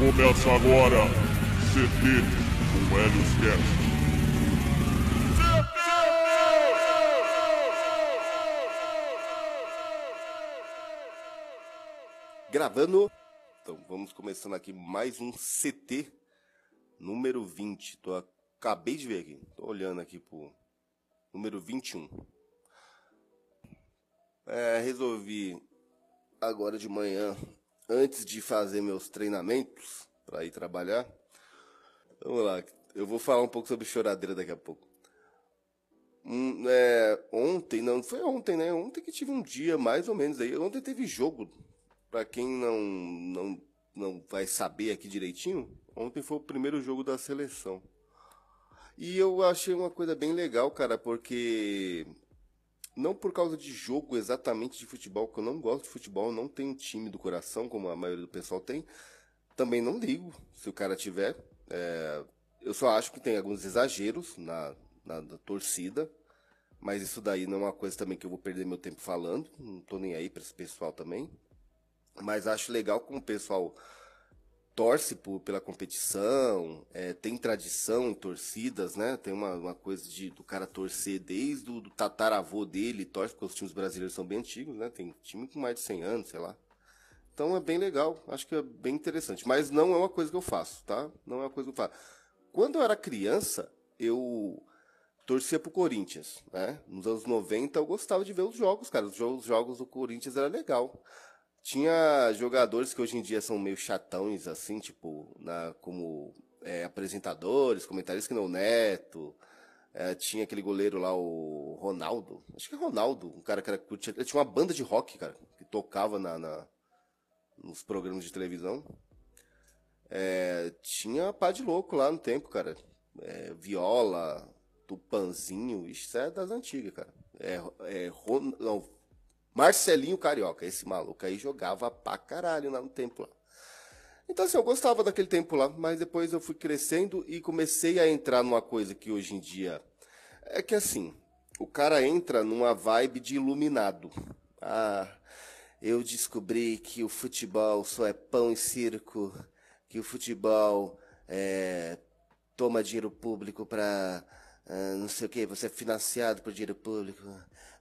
Começa agora CT com Helios Cast. Gravando. Então vamos começando aqui mais um CT número 20. Tô, acabei de ver aqui. Tô olhando aqui pro número 21. É, resolvi agora de manhã, antes de fazer meus treinamentos para ir trabalhar. Vamos lá, eu vou falar um pouco sobre choradeira daqui a pouco. Hum, é, ontem, não foi ontem, né? Ontem que tive um dia mais ou menos aí. Ontem teve jogo para quem não, não, não vai saber aqui direitinho, ontem foi o primeiro jogo da seleção. E eu achei uma coisa bem legal, cara, porque não por causa de jogo exatamente de futebol, que eu não gosto de futebol, não tenho time do coração, como a maioria do pessoal tem. Também não ligo se o cara tiver. É, eu só acho que tem alguns exageros na, na, na, torcida, mas isso daí não é uma coisa também que eu vou perder meu tempo falando. Não tô nem aí para esse pessoal também. Mas acho legal como o pessoal torce por, pela competição, é, tem tradição em torcidas, né? Tem uma, uma coisa de, do cara torcer desde o tataravô dele, torce porque os times brasileiros são bem antigos, né? Tem time com mais de 100 anos, sei lá. Então é bem legal, acho que é bem interessante. Mas não é uma coisa que eu faço, tá? Não é uma coisa que eu faço. Quando eu era criança, eu torcia pro Corinthians, né? Nos anos 90 eu gostava de ver os jogos, cara. Os jogos, os jogos do Corinthians era legal. Tinha jogadores que hoje em dia são meio chatões, assim, tipo, na, como é, apresentadores, comentaristas que não Neto. É, tinha aquele goleiro lá, o Ronaldo. Acho que é Ronaldo, um cara que era, ele tinha uma banda de rock, cara, que tocava na, na nos programas de televisão. É, tinha pá de louco lá no tempo, cara. É, viola, tupanzinho, isso é das antigas, cara. É, é, Ron, não, Marcelinho Carioca, esse maluco aí jogava pra caralho lá no tempo lá. Então assim, eu gostava daquele tempo lá, mas depois eu fui crescendo e comecei a entrar numa coisa que hoje em dia é que assim, o cara entra numa vibe de iluminado. Ah, eu descobri que o futebol só é pão e circo, que o futebol é, toma dinheiro público para ah, não sei o que, você é financiado por dinheiro público.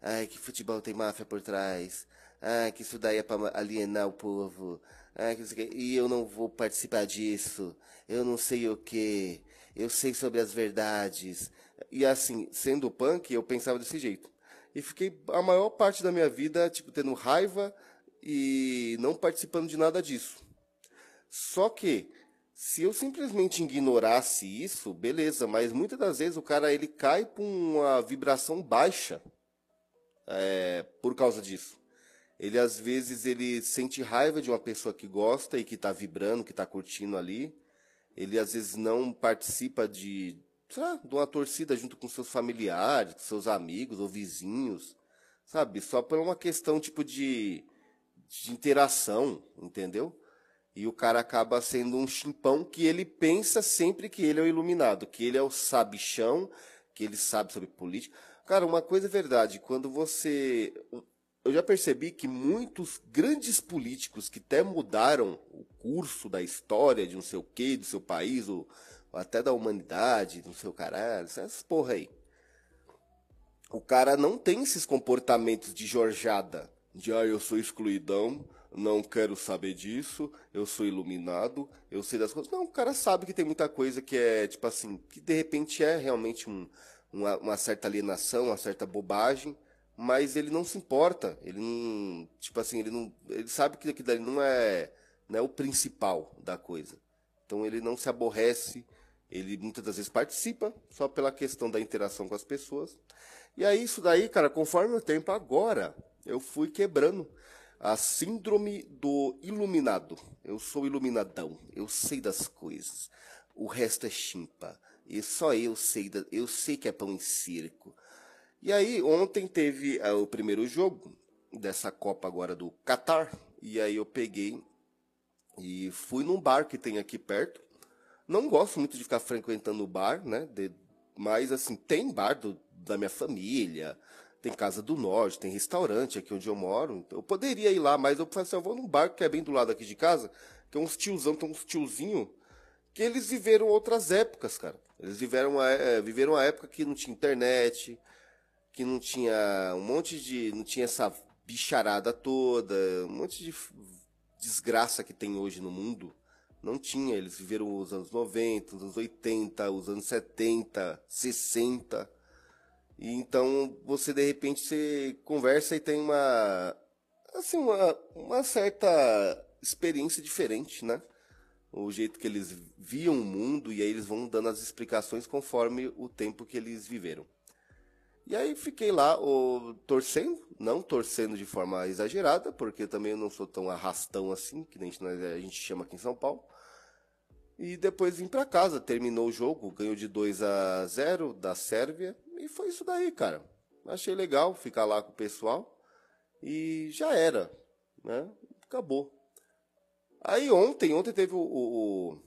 Ai, que futebol tem máfia por trás. Ai, que isso daí é para alienar o povo. Ai, que, e eu não vou participar disso. Eu não sei o que. Eu sei sobre as verdades. E assim, sendo punk, eu pensava desse jeito. E fiquei a maior parte da minha vida, tipo, tendo raiva e não participando de nada disso. Só que, se eu simplesmente ignorasse isso, beleza, mas muitas das vezes o cara ele cai com uma vibração baixa é, por causa disso. Ele às vezes ele sente raiva de uma pessoa que gosta e que está vibrando, que está curtindo ali. Ele às vezes não participa de, de uma torcida junto com seus familiares, com seus amigos ou vizinhos, sabe? Só por uma questão tipo de, de interação, entendeu? E o cara acaba sendo um chimpão que ele pensa sempre que ele é o iluminado, que ele é o sabichão, que ele sabe sobre política. Cara, uma coisa é verdade, quando você. Eu já percebi que muitos grandes políticos que até mudaram o curso da história de não sei o que, do seu país, ou, ou até da humanidade, não sei o caralho, essas porra aí. O cara não tem esses comportamentos de jorjada, de ah, eu sou excluidão, não quero saber disso, eu sou iluminado, eu sei das coisas. Não, o cara sabe que tem muita coisa que é, tipo assim, que de repente é realmente um, uma, uma, certa alienação, uma certa bobagem, mas ele não se importa. Ele não, tipo assim, ele não, ele sabe que aquilo ali não é, não é o principal da coisa. Então ele não se aborrece, ele muitas das vezes participa só pela questão da interação com as pessoas. E aí isso daí, cara, conforme o tempo agora, eu fui quebrando a síndrome do iluminado. Eu sou iluminadão, eu sei das coisas. O resto é chimpa. E só eu sei, da, eu sei que é pão em circo. E aí, ontem teve uh, o primeiro jogo dessa Copa agora do Qatar. E aí eu peguei e fui num bar que tem aqui perto. Não gosto muito de ficar frequentando o bar, né? De, mas assim, tem bar do, da minha família, tem Casa do Norte, tem restaurante aqui onde eu moro. Eu poderia ir lá, mas eu falei assim, eu vou num bar que é bem do lado aqui de casa, que é uns tiozão, tem uns tiozinho que eles viveram outras épocas, cara. Eles viveram a, é, viveram a época que não tinha internet, que não tinha um monte de. não tinha essa bicharada toda, um monte de desgraça que tem hoje no mundo. Não tinha, eles viveram os anos 90, os anos 80, os anos 70, 60. E então você de repente você conversa e tem uma assim uma, uma certa experiência diferente, né? O jeito que eles viam o mundo e aí eles vão dando as explicações conforme o tempo que eles viveram. E aí fiquei lá torcendo, não torcendo de forma exagerada, porque também eu não sou tão arrastão assim, que nem a gente chama aqui em São Paulo. E depois vim para casa, terminou o jogo, ganhou de 2 a 0 da Sérvia, e foi isso daí, cara. Achei legal ficar lá com o pessoal e já era, né? Acabou. Aí ontem, ontem teve o,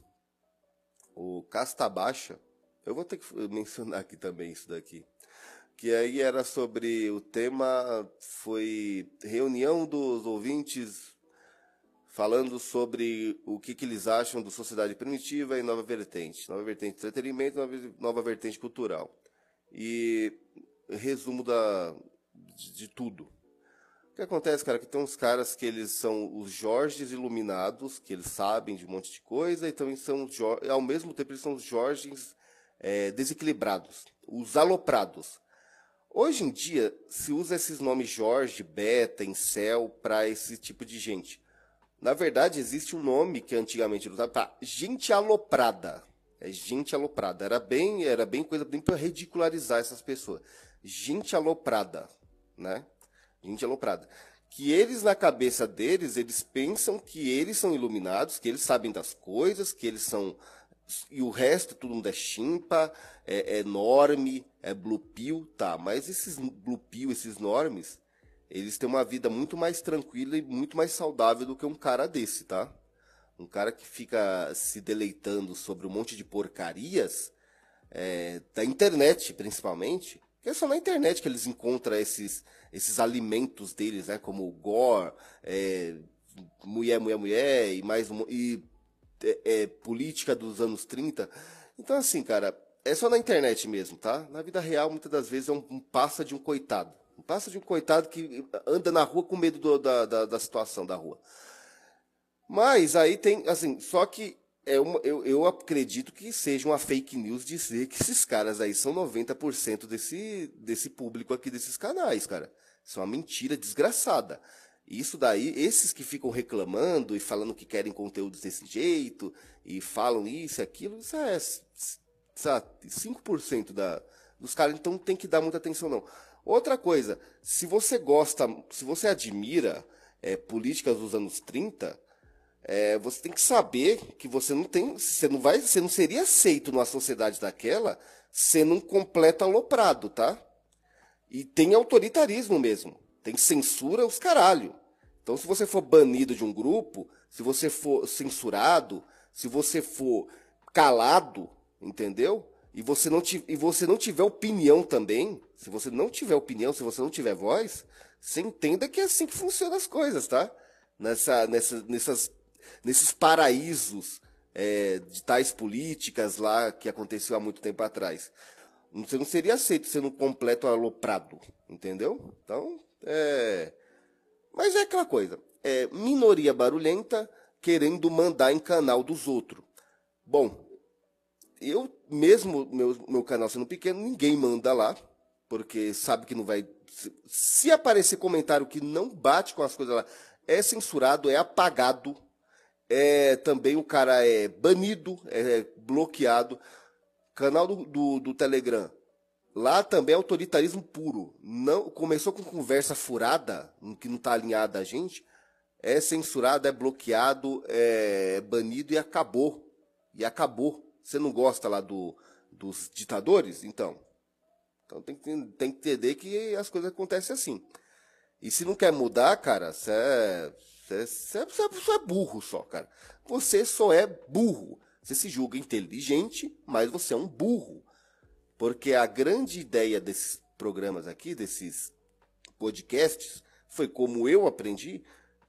o, o Casta Baixa. Eu vou ter que mencionar aqui também isso daqui que aí era sobre o tema foi reunião dos ouvintes falando sobre o que, que eles acham do sociedade primitiva e nova vertente, nova vertente de entretenimento, nova, nova vertente cultural e resumo da de, de tudo. O que acontece, cara, é que tem uns caras que eles são os Jorges iluminados, que eles sabem de um monte de coisa, e também são, ao mesmo tempo, eles são os Jorges é, desequilibrados, os aloprados. Hoje em dia, se usa esses nomes Jorge, Beta, Incel para esse tipo de gente. Na verdade, existe um nome que antigamente usava para gente aloprada. É gente aloprada. Era bem, era bem coisa bem para ridicularizar essas pessoas. Gente aloprada, né? Gente aloprada. Que eles na cabeça deles, eles pensam que eles são iluminados, que eles sabem das coisas, que eles são e o resto todo mundo é chimpa, é, é norme, é blue pill, tá. Mas esses blue pill, esses normes, eles têm uma vida muito mais tranquila e muito mais saudável do que um cara desse, tá? Um cara que fica se deleitando sobre um monte de porcarias, é, da internet principalmente, é só na internet que eles encontram esses, esses alimentos deles, né? Como gore, é, mulher, mulher, mulher, e mais e é, é, política dos anos 30. Então, assim, cara, é só na internet mesmo, tá? Na vida real, muitas das vezes, é um, um passa de um coitado. Um passa de um coitado que anda na rua com medo do, da, da, da, situação da rua. Mas aí tem, assim, só que é uma, eu, eu acredito que seja uma fake news dizer que esses caras aí são 90% desse, desse público aqui, desses canais, cara. Isso é uma mentira desgraçada. Isso daí, esses que ficam reclamando e falando que querem conteúdos desse jeito, e falam isso e aquilo, isso é sabe, 5% da, dos caras, então tem que dar muita atenção não. Outra coisa, se você gosta, se você admira é, políticas dos anos 30, é, você tem que saber que você não tem, você não vai, você não seria aceito numa sociedade daquela sendo um completo aloprado, tá? E tem autoritarismo mesmo. Tem censura os caralho. Então, se você for banido de um grupo, se você for censurado, se você for calado, entendeu? E você não, e você não tiver opinião também, se você não tiver opinião, se você não tiver voz, você entenda que é assim que funcionam as coisas, tá? Nessa, nessa, nessas, nesses paraísos é, de tais políticas lá que aconteceu há muito tempo atrás. Você não seria aceito sendo um completo aloprado, entendeu? Então, é... Mas é aquela coisa, é minoria barulhenta querendo mandar em canal dos outros. Bom, eu mesmo, meu, meu canal sendo pequeno, ninguém manda lá, porque sabe que não vai... Se aparecer comentário que não bate com as coisas lá, é censurado, é apagado, é também o cara é banido, é bloqueado. Canal do, do, do Telegram, Lá também é autoritarismo puro. Não começou com conversa furada, que não está alinhada a gente, é censurado, é bloqueado, é banido e acabou. E acabou. Você não gosta lá do, dos ditadores? Então, Então tem que, tem que entender que as coisas acontecem assim. E se não quer mudar, cara, você é, você é, é, é burro só, cara. Você só é burro. Você se julga inteligente, mas você é um burro. Porque a grande ideia desses programas aqui, desses podcasts, foi como eu aprendi,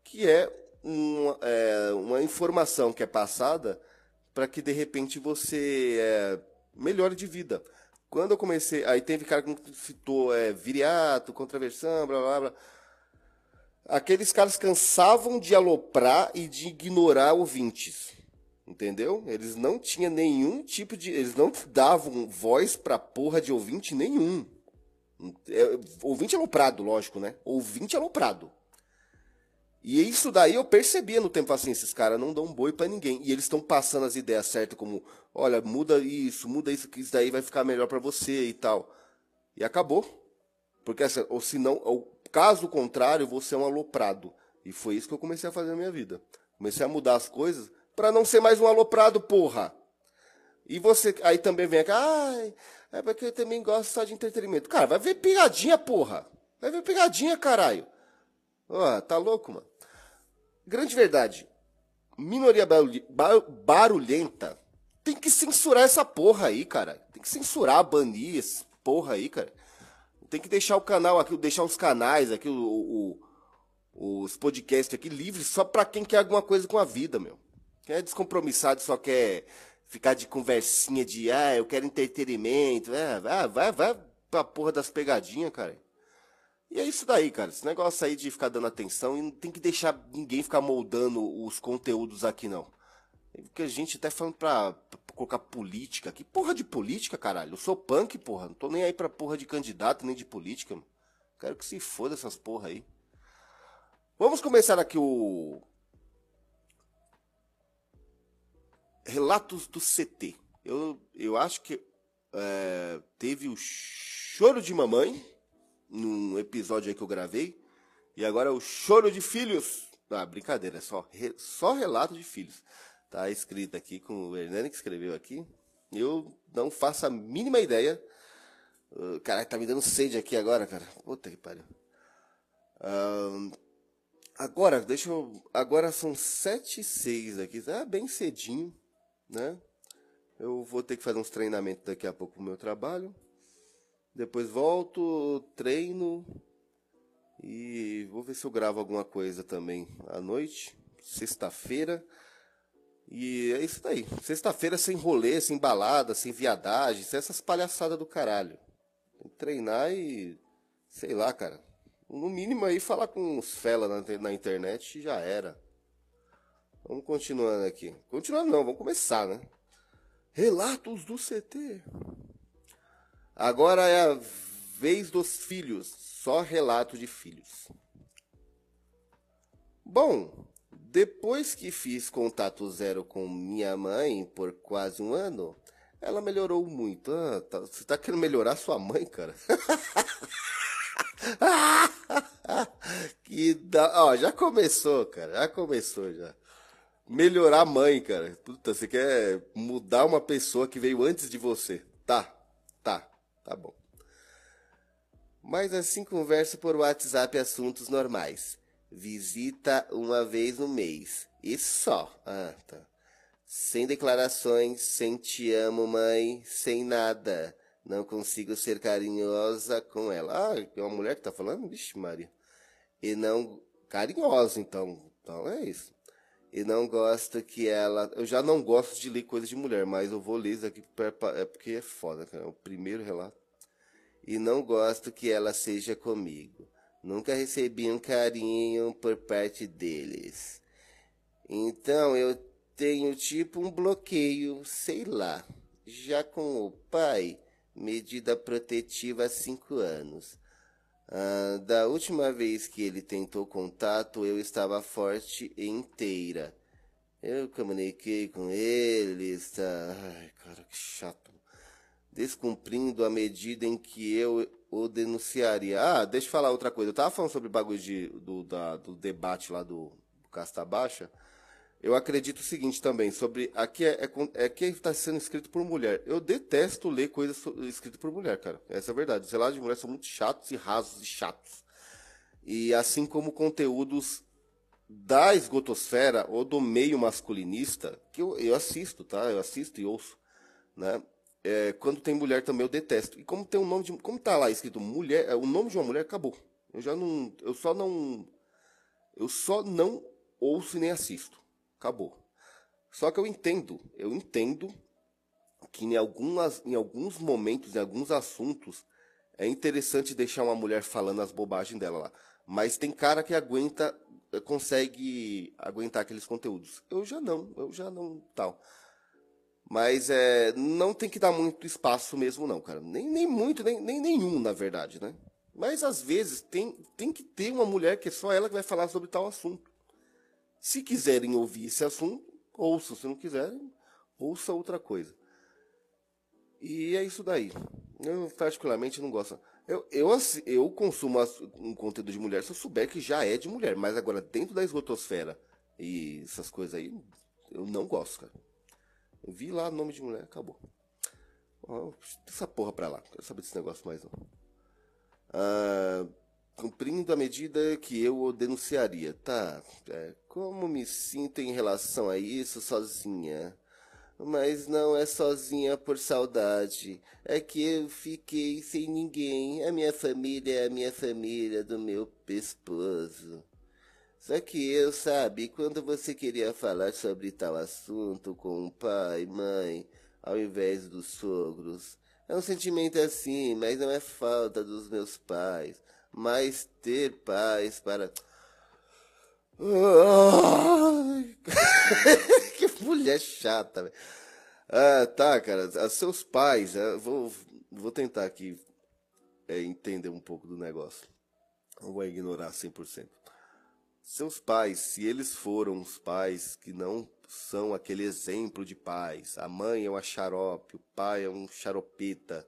que é uma, é, uma informação que é passada para que de repente você é, melhore de vida. Quando eu comecei, aí teve cara que citou é, viriato, contraversão, blá blá blá. Aqueles caras cansavam de aloprar e de ignorar ouvintes. Entendeu? Eles não tinham nenhum tipo de. Eles não davam voz pra porra de ouvinte nenhum. É, ouvinte aloprado, lógico, né? Ouvinte aloprado. E isso daí eu percebia no tempo assim, esses caras não dão boi para ninguém. E eles estão passando as ideias certas, como, olha, muda isso, muda isso, que isso daí vai ficar melhor para você e tal. E acabou. Porque, ou se não, ou, caso contrário, você é um aloprado. E foi isso que eu comecei a fazer na minha vida. Comecei a mudar as coisas para não ser mais um aloprado, porra. E você, aí também vem aqui, ai, é porque eu também gosto só de entretenimento. Cara, vai ver pegadinha, porra. Vai ver pegadinha, caralho. Ó, tá louco, mano. Grande verdade. Minoria barulhenta tem que censurar essa porra aí, cara. Tem que censurar, banir essa porra aí, cara. Tem que deixar o canal aqui, deixar os canais aqui, o, o, os podcasts aqui livres só pra quem quer alguma coisa com a vida, meu. Quem é descompromissado só quer ficar de conversinha de, ah, eu quero entretenimento. É, vai, vai, vai pra porra das pegadinhas, cara. E é isso daí, cara. Esse negócio aí de ficar dando atenção e não tem que deixar ninguém ficar moldando os conteúdos aqui, não. Porque a gente até falando pra, pra, colocar política. Que porra de política, caralho? Eu sou punk, porra. Não tô nem aí pra porra de candidato, nem de política, mano. Quero que se foda essas porra aí. Vamos começar aqui o. Relatos do CT. Eu, eu acho que é, teve o choro de mamãe num episódio aí que eu gravei. E agora é o Choro de Filhos. Ah, brincadeira, é só, re, só relato de filhos. Tá escrito aqui com o Hernani que escreveu aqui. Eu não faço a mínima ideia. Uh, Caralho, tá me dando sede aqui agora, cara. Puta que pariu. Uh, agora, deixa eu. Agora são sete e seis aqui. É bem cedinho, né? Eu vou ter que fazer uns treinamentos daqui a pouco pro meu trabalho. Depois volto, treino e vou ver se eu gravo alguma coisa também à noite, sexta-feira. E é isso daí. Sexta-feira sem rolê, sem balada, sem viadagem, sem essas palhaçadas do caralho. Tem que treinar e. sei lá, cara. No mínimo aí falar com os fela na, na internet já era. Vamos continuando aqui. Continuando não, vamos começar, né? Relatos do CT. Agora é a vez dos filhos, só relato de filhos. Bom, depois que fiz contato zero com minha mãe por quase um ano, ela melhorou muito. Ah, tá, você tá querendo melhorar sua mãe, cara? que da... Ó, já começou, cara. Já começou já. Melhorar a mãe, cara. Puta, você quer mudar uma pessoa que veio antes de você. Tá, tá. Tá bom. Mas assim conversa por WhatsApp assuntos normais. Visita uma vez no mês. E só. Ah, tá. Sem declarações, sem te amo, mãe, sem nada. Não consigo ser carinhosa com ela. Ah, é uma mulher que tá falando? Vixe, Maria. E não. Carinhosa, então. Então é isso. E não gosto que ela. Eu já não gosto de ler coisas de mulher, mas eu vou ler isso aqui é porque é foda, cara. É o primeiro relato. E não gosto que ela seja comigo. Nunca recebi um carinho por parte deles. Então eu tenho tipo um bloqueio, sei lá. Já com o pai, medida protetiva há cinco anos. Ah, da última vez que ele tentou contato, eu estava forte e inteira. Eu comuniquei com ele, está... Ai, cara, que chato. Descumprindo a medida em que eu o denunciaria. Ah, deixa eu falar outra coisa. Eu tava falando sobre o bagulho de, do, da, do debate lá do, do Casta Baixa. eu acredito o seguinte também, sobre. Aqui é, é, é que está sendo escrito por mulher. Eu detesto ler coisas escritas por mulher, cara. Essa é a verdade. Os relatos de mulher são muito chatos e rasos e chatos. E assim como conteúdos da esgotosfera ou do meio masculinista, que eu, eu assisto, tá? Eu assisto e ouço, né? É, quando tem mulher também eu detesto. E como tem um nome de, como tá lá escrito mulher, é, o nome de uma mulher acabou. Eu já não, eu só não, eu só não ouço e nem assisto. Acabou. Só que eu entendo, eu entendo que em algumas, em alguns momentos, em alguns assuntos, é interessante deixar uma mulher falando as bobagens dela lá. Mas tem cara que aguenta, consegue aguentar aqueles conteúdos. Eu já não, eu já não tal. Mas é, não tem que dar muito espaço mesmo, não, cara. Nem, nem muito, nem, nem nenhum, na verdade, né? Mas às vezes tem, tem que ter uma mulher que é só ela que vai falar sobre tal assunto. Se quiserem ouvir esse assunto, ouçam. Se não quiserem, ouça outra coisa. E é isso daí. Eu particularmente não gosto. Eu, eu, eu consumo um conteúdo de mulher se eu souber que já é de mulher. Mas agora, dentro da esgotosfera e essas coisas aí, eu não gosto, cara. Vi lá nome de mulher, acabou. Essa porra pra lá, quero saber desse negócio mais não. Ah, cumprindo a medida que eu o denunciaria. Tá, é, como me sinto em relação a isso sozinha? Mas não é sozinha por saudade. É que eu fiquei sem ninguém. A minha família é a minha família do meu esposo. Só que eu, sabe, quando você queria falar sobre tal assunto com o pai, mãe, ao invés dos sogros, é um sentimento assim, mas não é falta dos meus pais, mas ter pais para. que mulher chata, velho. Ah, tá, cara. Seus pais, eu vou, vou tentar aqui é, entender um pouco do negócio. Não vou ignorar 100% seus pais, se eles foram os pais que não são aquele exemplo de pais, a mãe é uma xarope, o pai é um xaropeta,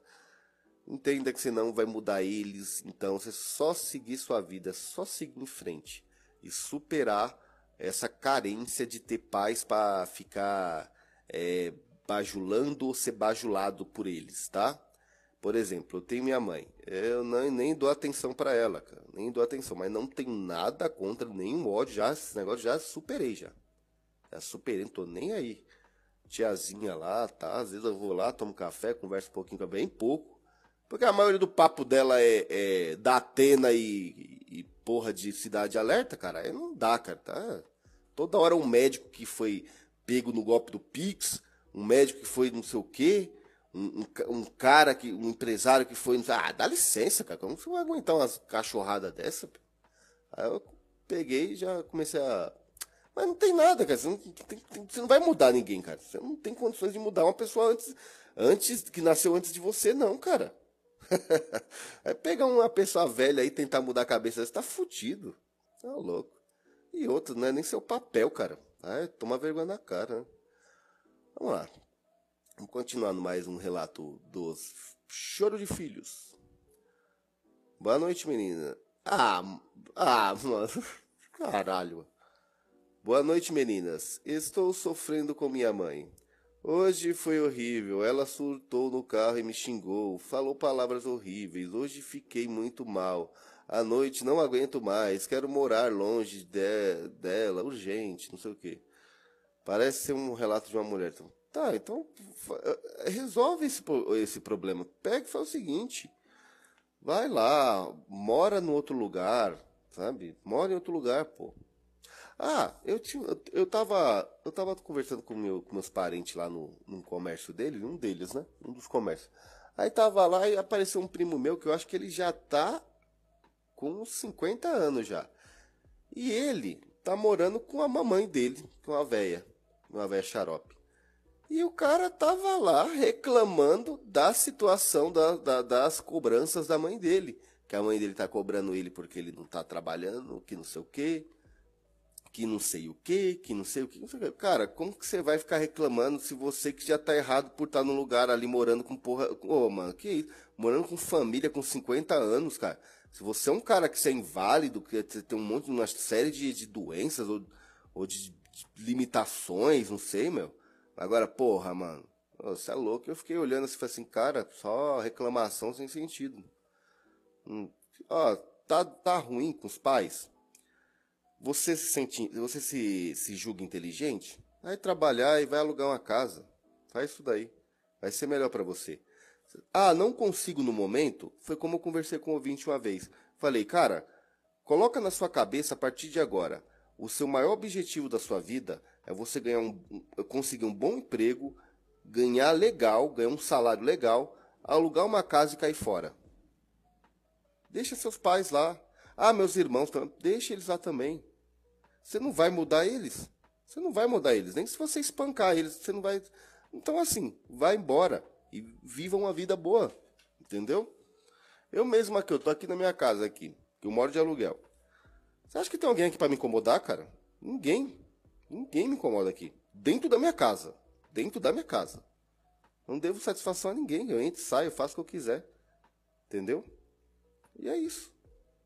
entenda que senão vai mudar eles, então você só seguir sua vida, só seguir em frente e superar essa carência de ter pais para ficar é, bajulando ou ser bajulado por eles, tá? Por exemplo, eu tenho minha mãe. Eu não, nem dou atenção para ela, cara. Nem dou atenção. Mas não tenho nada contra, nenhum ódio. Já, esse negócio já superei, já. Já superei, não tô nem aí. Tiazinha lá, tá? Às vezes eu vou lá, tomo café, converso um pouquinho com ela, bem pouco. Porque a maioria do papo dela é, é da Atena e, e, porra de Cidade Alerta, cara. Aí não dá, cara. Tá? Toda hora um médico que foi pego no golpe do Pix, um médico que foi não sei o quê um, um, cara, que, um empresário que foi. Ah, dá licença, cara. Como você vai aguentar umas cachorradas dessa? Aí eu peguei e já comecei a. Mas não tem nada, cara. Você não, tem, você não vai mudar ninguém, cara. Você não tem condições de mudar uma pessoa antes, antes que nasceu antes de você, não, cara. é pegar uma pessoa velha aí e tentar mudar a cabeça, você tá fudido. Tá louco. E outro, não é nem seu papel, cara. Ai, toma vergonha na cara, né? Vamos lá. Continuando mais um relato dos Choro de Filhos. Boa noite, menina. Ah, ah, mano. Caralho. Boa noite, meninas. Estou sofrendo com minha mãe. Hoje foi horrível. Ela surtou no carro e me xingou. Falou palavras horríveis. Hoje fiquei muito mal. À noite não aguento mais. Quero morar longe de, dela, urgente, não sei o que. Parece ser um relato de uma mulher. Então, Tá, então eh, resolve esse, esse problema. Pega e faz o seguinte: vai lá, mora no outro lugar, sabe? Mora em outro lugar, pô. Ah, eu tinha, eu tava, eu tava conversando com, meu, com meus parentes lá no, no comércio dele, um deles, né? Um dos comércios. Aí tava lá e apareceu um primo meu que eu acho que ele já tá com uns 50 anos já. E ele tá morando com a mamãe dele, com a véia, uma véia xarope. E o cara tava lá reclamando da situação da, da, das cobranças da mãe dele. Que a mãe dele tá cobrando ele porque ele não tá trabalhando, que não sei o quê, que não sei o quê, que não sei o quê. Cara, como que você vai ficar reclamando se você que já tá errado por estar tá num lugar ali morando com porra. Ô, oh, mano, que isso? Morando com família com 50 anos, cara. Se você é um cara que você é inválido, que tem um monte, uma série de, de doenças ou, ou de limitações, não sei, meu. Agora, porra, mano, você é louco. Eu fiquei olhando assim, assim, cara, só reclamação sem sentido. Hum, ó, tá, tá ruim com os pais? Você se sente, você se, se julga inteligente? Vai trabalhar e vai alugar uma casa. Faz isso daí. Vai ser melhor para você. Ah, não consigo no momento? Foi como eu conversei com o ouvinte uma vez. Falei, cara, coloca na sua cabeça a partir de agora. O seu maior objetivo da sua vida é você ganhar um, conseguir um bom emprego, ganhar legal, ganhar um salário legal, alugar uma casa e cair fora. Deixa seus pais lá. Ah, meus irmãos, deixa eles lá também. Você não vai mudar eles. Você não vai mudar eles. Nem se você espancar eles, você não vai. Então, assim, vai embora e viva uma vida boa. Entendeu? Eu mesmo aqui, eu tô aqui na minha casa aqui, que eu moro de aluguel. Você acha que tem alguém aqui para me incomodar, cara? Ninguém. Ninguém me incomoda aqui. Dentro da minha casa. Dentro da minha casa. Não devo satisfação a ninguém. Eu entro, saio, faço o que eu quiser. Entendeu? E é isso.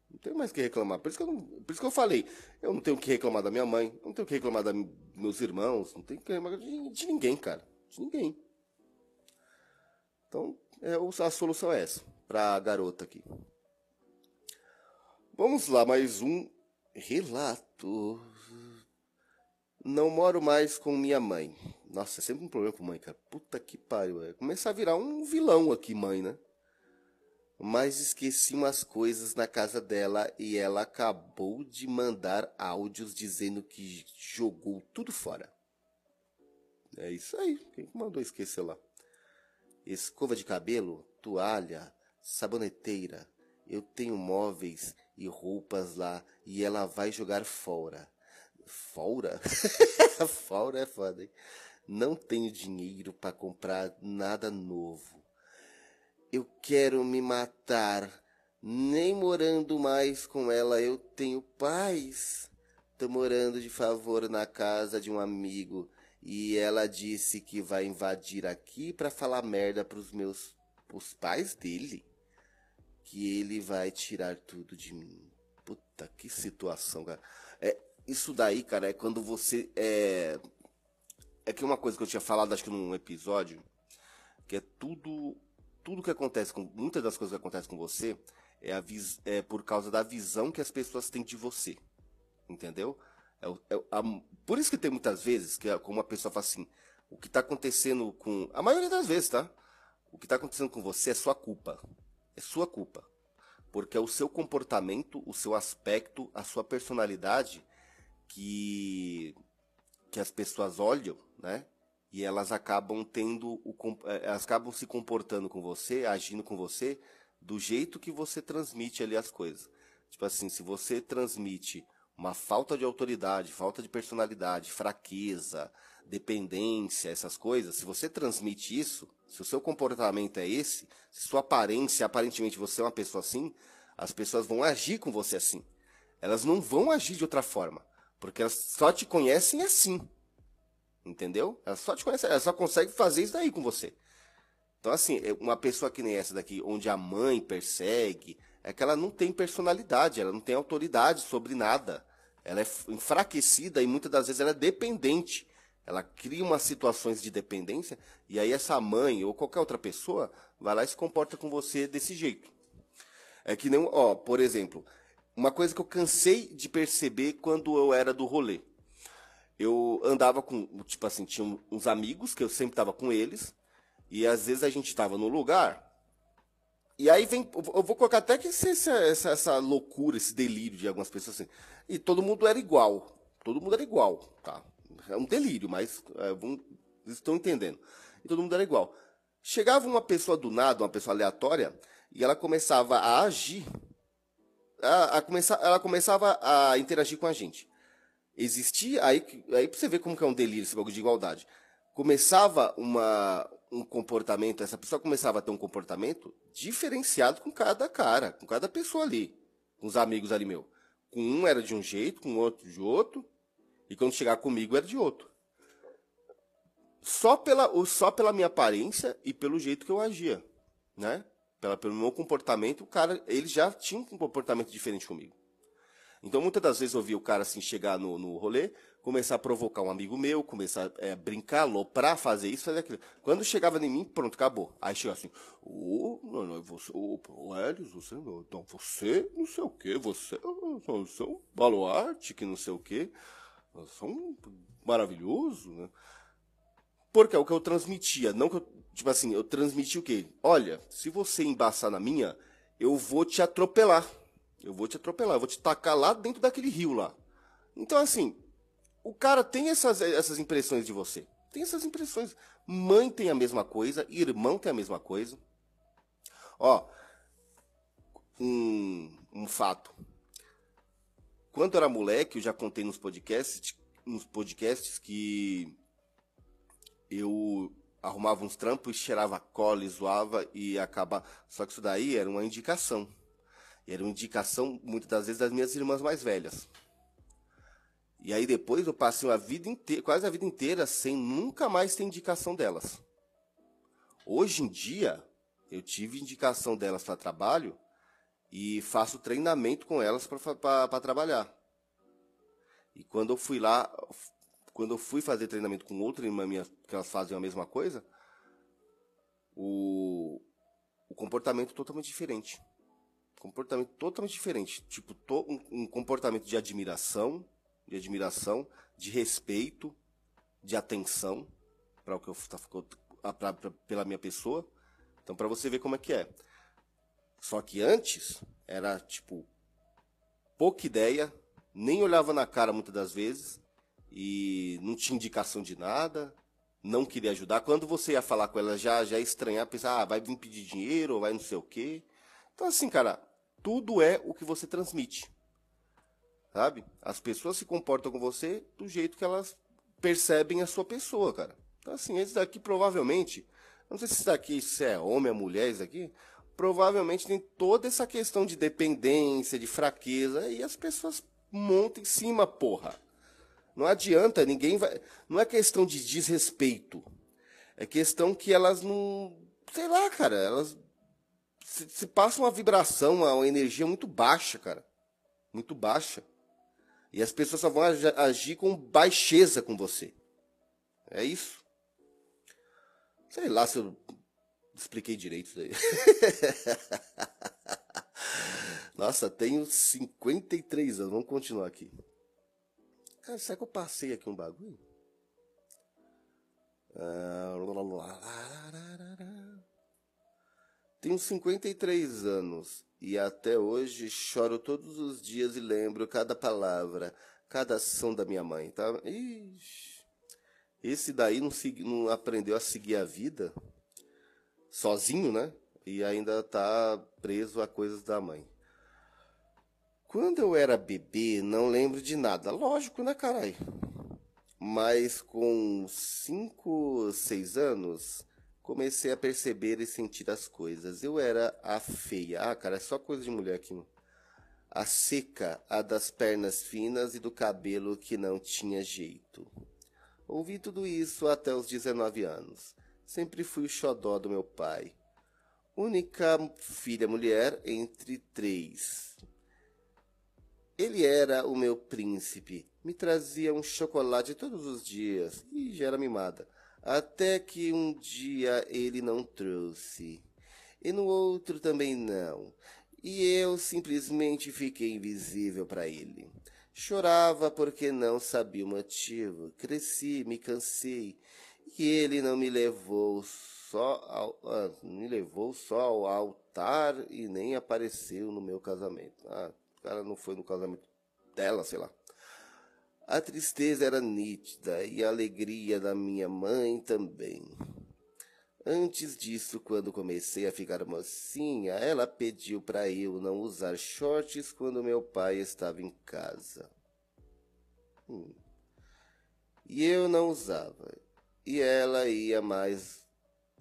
Não tenho mais o que reclamar. Por isso que, eu não, por isso que eu falei. Eu não tenho o que reclamar da minha mãe. Não tenho o que reclamar dos meus irmãos. Não tenho o que reclamar de, de ninguém, cara. De ninguém. Então, é, a solução é essa. Pra garota aqui. Vamos lá, mais um relato. Não moro mais com minha mãe. Nossa, é sempre um problema com mãe, cara. Puta que pariu. É começar a virar um vilão aqui, mãe, né? Mas esqueci umas coisas na casa dela e ela acabou de mandar áudios dizendo que jogou tudo fora. É isso aí. Quem mandou esquecer lá? Escova de cabelo, toalha, saboneteira. Eu tenho móveis e roupas lá e ela vai jogar fora. Fora? fora é foda, hein? Não tenho dinheiro para comprar nada novo. Eu quero me matar. Nem morando mais com ela eu tenho paz. Tô morando de favor na casa de um amigo e ela disse que vai invadir aqui para falar merda pros meus os pais dele. Que ele vai tirar tudo de mim. Puta que situação, cara. É, isso daí, cara, é quando você é é que uma coisa que eu tinha falado acho que num episódio, que é tudo tudo que acontece com muitas das coisas que acontecem com você é, a vis, é por causa da visão que as pessoas têm de você. Entendeu? É, é, a, por isso que tem muitas vezes que como uma pessoa fala assim, o que está acontecendo com a maioria das vezes, tá? O que está acontecendo com você é sua culpa. É sua culpa. Porque é o seu comportamento, o seu aspecto, a sua personalidade que que as pessoas olham, né? E elas acabam tendo o eh, elas acabam se comportando com você, agindo com você do jeito que você transmite ali as coisas. Tipo assim, se você transmite uma falta de autoridade, falta de personalidade, fraqueza, dependência, essas coisas, se você transmite isso, se o seu comportamento é esse, se sua aparência, aparentemente você é uma pessoa assim, as pessoas vão agir com você assim. Elas não vão agir de outra forma. Porque elas só te conhecem assim. Entendeu? Elas só te conhecem, elas só conseguem fazer isso daí com você. Então, assim, é uma pessoa que nem essa daqui, onde a mãe persegue, é que ela não tem personalidade, ela não tem autoridade sobre nada. Ela é enfraquecida e muitas das vezes ela é dependente. Ela cria umas situações de dependência e aí essa mãe ou qualquer outra pessoa vai lá e se comporta com você desse jeito. É que nem, ó, por exemplo, uma coisa que eu cansei de perceber quando eu era do rolê. Eu andava com, tipo assim, tinha uns amigos que eu sempre estava com eles, e às vezes a gente estava no lugar, e aí vem, eu vou colocar até que essa, essa, essa loucura, esse delírio de algumas pessoas assim, e todo mundo era igual, todo mundo era igual, tá? É um delírio, mas é, vão, estão entendendo. E todo mundo era igual. Chegava uma pessoa do nada, uma pessoa aleatória, e ela começava a agir a, a começar, ela começava a interagir com a gente. Existia, aí, aí você ver como que é um delírio esse bagulho de igualdade. Começava uma, um comportamento, essa pessoa começava a ter um comportamento diferenciado com cada cara, com cada pessoa ali, com os amigos ali meu. Com um era de um jeito, com o outro de outro, e quando chegar comigo era de outro. Só pela, só pela minha aparência e pelo jeito que eu agia, né? Pela, pelo meu comportamento, o cara, ele já tinha um comportamento diferente comigo. Então, muitas das vezes eu vi o cara assim chegar no, no rolê, começar a provocar um amigo meu, começar a é, brincar, loprar, fazer isso, fazer aquilo. Quando chegava em mim, pronto, acabou. Aí chegava assim, ô, oh, não, não, você, ô, oh, Helios, você então você, não sei o quê, você, você é um baluarte, que não sei o quê, você é um maravilhoso, né? Porque é o que eu transmitia, não que eu, tipo assim, eu transmiti o quê? Olha, se você embaçar na minha, eu vou te atropelar. Eu vou te atropelar, eu vou te tacar lá dentro daquele rio lá. Então, assim, o cara tem essas, essas impressões de você. Tem essas impressões. Mãe tem a mesma coisa, irmão tem a mesma coisa. Ó, um, um fato. Quando eu era moleque, eu já contei nos podcasts, nos podcasts que eu arrumava uns trampos, cheirava cola e zoava e acabava. Só que isso daí era uma indicação. Era uma indicação, muitas das vezes, das minhas irmãs mais velhas. E aí depois eu passei a vida inteira, quase a vida inteira sem nunca mais ter indicação delas. Hoje em dia, eu tive indicação delas para trabalho e faço treinamento com elas para trabalhar. E quando eu fui lá, quando eu fui fazer treinamento com outra irmã minha, que elas fazem a mesma coisa, o, o comportamento totalmente diferente. Comportamento totalmente diferente. Tipo, to, um, um comportamento de admiração, de admiração, de respeito, de atenção para o que eu pra, pra, pela minha pessoa. Então, para você ver como é que é. Só que antes era tipo pouca ideia, nem olhava na cara muitas das vezes, e não tinha indicação de nada, não queria ajudar. Quando você ia falar com ela, já, já estranhar, pensar, ah, vai vir pedir dinheiro, ou vai não sei o quê. Então, assim, cara, tudo é o que você transmite. Sabe? As pessoas se comportam com você do jeito que elas percebem a sua pessoa, cara. Então, assim, esse daqui provavelmente, não sei se esse daqui se é homem ou mulher, esse daqui, provavelmente tem toda essa questão de dependência, de fraqueza, e as pessoas montam em cima, porra. Não adianta, ninguém vai. Não é questão de desrespeito. É questão que elas não. Sei lá, cara. Elas se, se passa uma vibração, uma, uma energia muito baixa, cara. Muito baixa. E as pessoas só vão agir com baixeza com você. É isso. Sei lá se eu expliquei direito isso aí. Nossa, tenho 53 anos. Vamos continuar aqui. Cara, será que eu passei aqui um bagulho? Ah, tenho 53 anos e até hoje choro todos os dias e lembro cada palavra, cada ação da minha mãe, tá? Ixi, esse daí não, não aprendeu a seguir a vida sozinho, né? E ainda tá preso a coisas da mãe. Quando eu era bebê, não lembro de nada. Lógico, né, caralho? Mas com 5, 6 anos, comecei a perceber e sentir as coisas. Eu era a feia. Ah, cara, é só coisa de mulher aqui. A seca, a das pernas finas e do cabelo que não tinha jeito. Ouvi tudo isso até os 19 anos. Sempre fui o xodó do meu pai. Única filha mulher entre três. Ele era o meu príncipe. Me trazia um chocolate todos os dias e já era mimada. Até que um dia ele não trouxe. E no outro também não. E eu simplesmente fiquei invisível para ele. Chorava porque não sabia o motivo. Cresci, me cansei. E ele não me levou só ao, ah, me levou só ao altar e nem apareceu no meu casamento. Ah, o cara não foi no casamento dela, sei lá. A tristeza era nítida e a alegria da minha mãe também. Antes disso, quando comecei a ficar mocinha, ela pediu para eu não usar shorts quando meu pai estava em casa. Hum. E eu não usava. E ela ia mais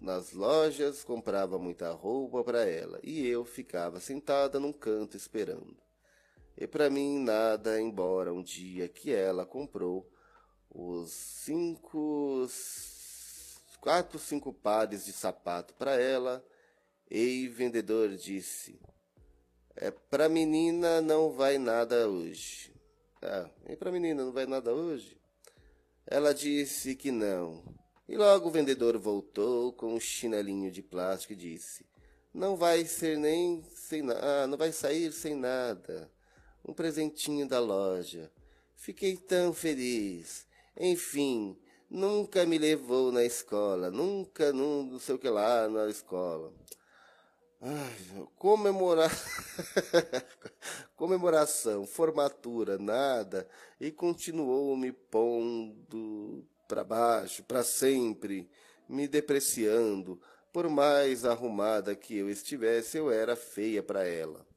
nas lojas, comprava muita roupa para ela, e eu ficava sentada num canto esperando. E para mim nada, embora um dia que ela comprou os cinco, quatro, cinco pares de sapato para ela, e o vendedor disse: É, pra menina não vai nada hoje. Ah, e pra menina não vai nada hoje? Ela disse que não. E logo o vendedor voltou com um chinelinho de plástico e disse: Não vai ser nem sem. Ah, não vai sair sem nada. Um presentinho da loja. Fiquei tão feliz. Enfim, nunca me levou na escola. Nunca, não, não sei o que lá na escola. Ai, comemorar. Comemoração, formatura, nada. E continuou me pondo para baixo, para sempre, me depreciando. Por mais arrumada que eu estivesse, eu era feia para ela.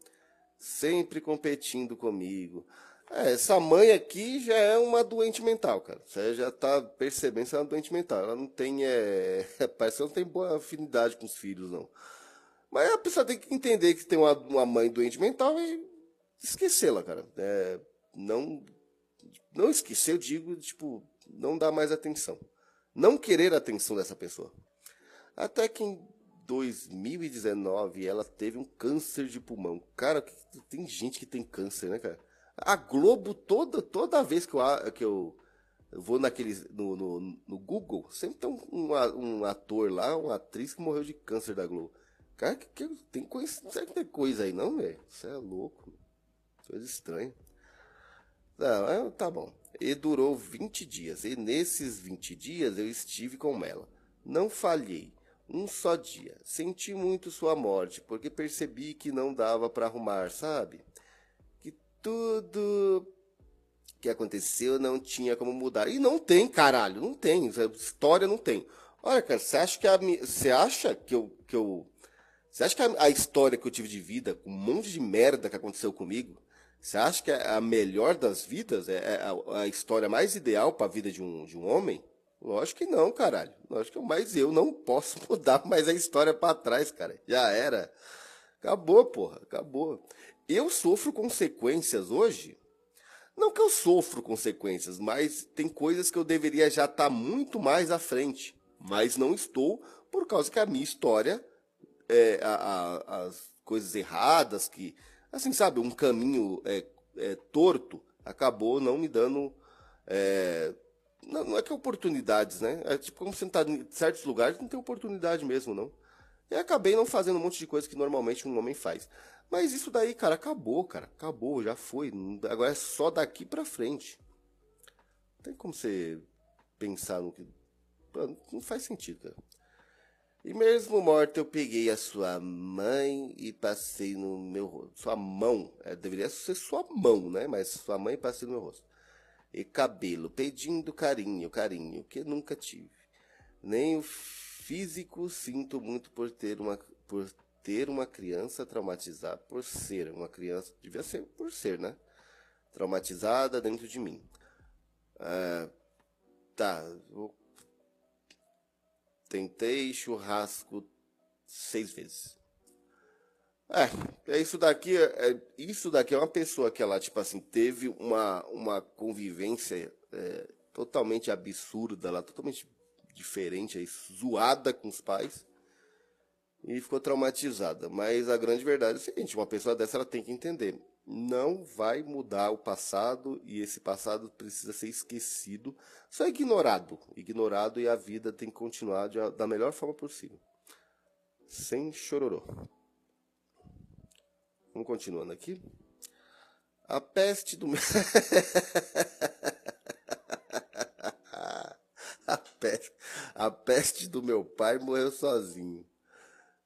Sempre competindo comigo. É, essa mãe aqui já é uma doente mental, cara. Você já tá percebendo que ela é uma doente mental. Ela não tem. É... Parece que ela não tem boa afinidade com os filhos, não. Mas a pessoa tem que entender que tem uma, uma mãe doente mental e esquecê-la, cara. É, não, não esquecer, eu digo, tipo, não dar mais atenção. Não querer a atenção dessa pessoa. Até que 2019 ela teve um câncer de pulmão. Cara, tem gente que tem câncer, né, cara? A Globo, toda, toda vez que eu, que eu vou naqueles, no, no, no Google, sempre tem um, um, ator lá, uma atriz que morreu de câncer da Globo. Cara, que, que, tem coisa, tem coisa aí não, velho? Você é louco. Coisa estranha. Não, é, tá bom. E durou 20 dias. E nesses 20 dias eu estive com ela. Não falhei. Um só dia. Senti muito sua morte, porque percebi que não dava para arrumar, sabe? Que tudo que aconteceu não tinha como mudar. E não tem, caralho, não tem. História não tem. Olha, cara, você acha que a você acha que eu que eu você acha que a, a, história que eu tive de vida, um monte de merda que aconteceu comigo, você acha que é a melhor das vidas? É, é a, a história mais ideal para a vida de um, de um homem? Lógico que não, caralho. Lógico que mas eu não posso mudar mais a história para trás, cara. Já era. Acabou, porra. Acabou. Eu sofro consequências hoje. Não que eu sofro consequências, mas tem coisas que eu deveria já estar tá muito mais à frente. Mas não estou por causa que a minha história é, a, a, as coisas erradas, que, assim, sabe, um caminho é, é, torto, acabou não me dando. É, não, não, é que oportunidades, né? É tipo como você está em certos lugares, não tem oportunidade mesmo, não. E acabei não fazendo um monte de coisa que normalmente um homem faz. Mas isso daí, cara, acabou, cara. Acabou, já foi. Agora é só daqui pra frente. Não tem como você pensar no que. Não faz sentido, cara. E mesmo morta, eu peguei a sua mãe e passei no meu rosto. Sua mão, é, deveria ser sua mão, né? Mas sua mãe passei no meu rosto. E cabelo, pedindo carinho, carinho, que nunca tive. Nem o físico sinto muito por ter uma, por ter uma criança traumatizada, por ser uma criança, devia ser por ser, né? Traumatizada dentro de mim. Ah, tá, Tentei churrasco seis vezes. É, é isso daqui, é, isso daqui é uma pessoa que ela, tipo assim, teve uma, uma convivência é, totalmente absurda, ela totalmente diferente, aí, zoada com os pais e ficou traumatizada. Mas a grande verdade é o seguinte, uma pessoa dessa ela tem que entender não vai mudar o passado e esse passado precisa ser esquecido, só ignorado. Ignorado e a vida tem que continuar de, da melhor forma possível. Sem chororô. Vamos continuando aqui. A peste do. a, peste, a peste do meu pai morreu sozinho,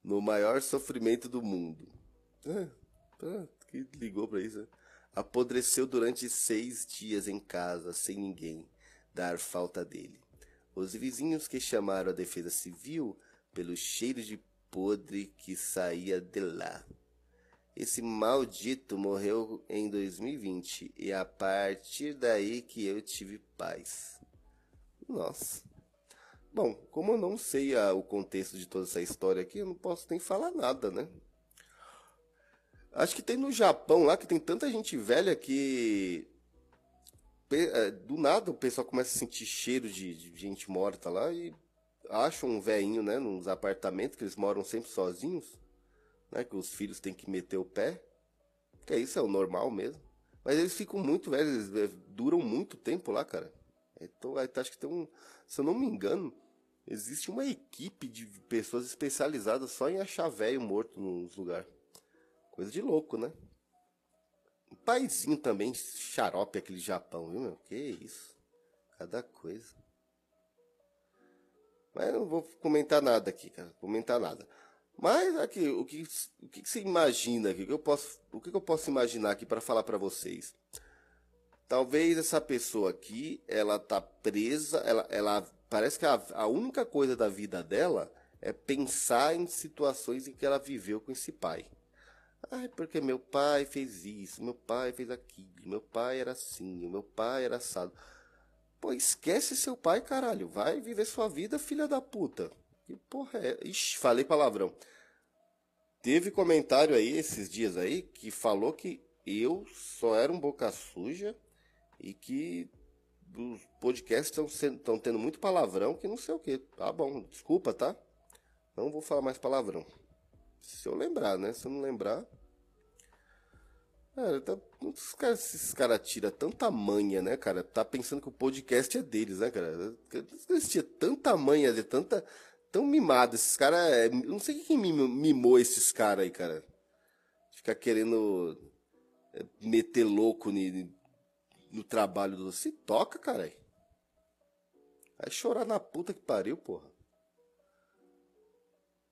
no maior sofrimento do mundo. Ah, ah, que ligou para isso. Né? Apodreceu durante seis dias em casa, sem ninguém dar falta dele. Os vizinhos que chamaram a defesa civil pelo cheiro de podre que saía de lá. Esse maldito morreu em 2020 e a partir daí que eu tive paz. Nossa. Bom, como eu não sei a, o contexto de toda essa história aqui, eu não posso nem falar nada, né? Acho que tem no Japão lá que tem tanta gente velha que é, do nada o pessoal começa a sentir cheiro de, de gente morta lá e acham um velhinho, né, nos apartamentos que eles moram sempre sozinhos, né, que os filhos têm que meter o pé. Que é isso, é o normal mesmo. Mas eles ficam muito velhos, eles é, duram muito tempo lá, cara. Então, acho que tem um. Se eu não me engano, existe uma equipe de pessoas especializadas só em achar velho morto nos lugares. Coisa de louco, né? Um paizinho também, xarope aquele Japão, viu, meu? Que isso. Cada coisa. Mas não vou comentar nada aqui, cara. Comentar nada. Mas aqui, o que, o que você imagina aqui? O que eu posso, o que eu posso imaginar aqui para falar para vocês? Talvez essa pessoa aqui, ela tá presa, ela, ela parece que a, a única coisa da vida dela é pensar em situações em que ela viveu com esse pai. Ai, porque meu pai fez isso, meu pai fez aquilo, meu pai era assim, meu pai era assado. Pô, esquece seu pai, caralho. Vai viver sua vida, filha da puta. Que porra é? Ixi, falei palavrão. Teve comentário aí esses dias aí que falou que eu só era um boca suja e que os podcasts estão tendo muito palavrão que não sei o que. Tá bom, desculpa, tá? Não vou falar mais palavrão. Se eu lembrar, né? Se eu não lembrar. Cara, tá, esses caras tiram tanta manha, né, cara? Tá pensando que o podcast é deles, né, cara? Eles tinham tanta manha, de tanta tão mimado. Esses caras. É, não sei quem mimou esses caras aí, cara. Ficar querendo é, meter louco no, no trabalho do. Se toca, cara. Vai chorar na puta que pariu, porra.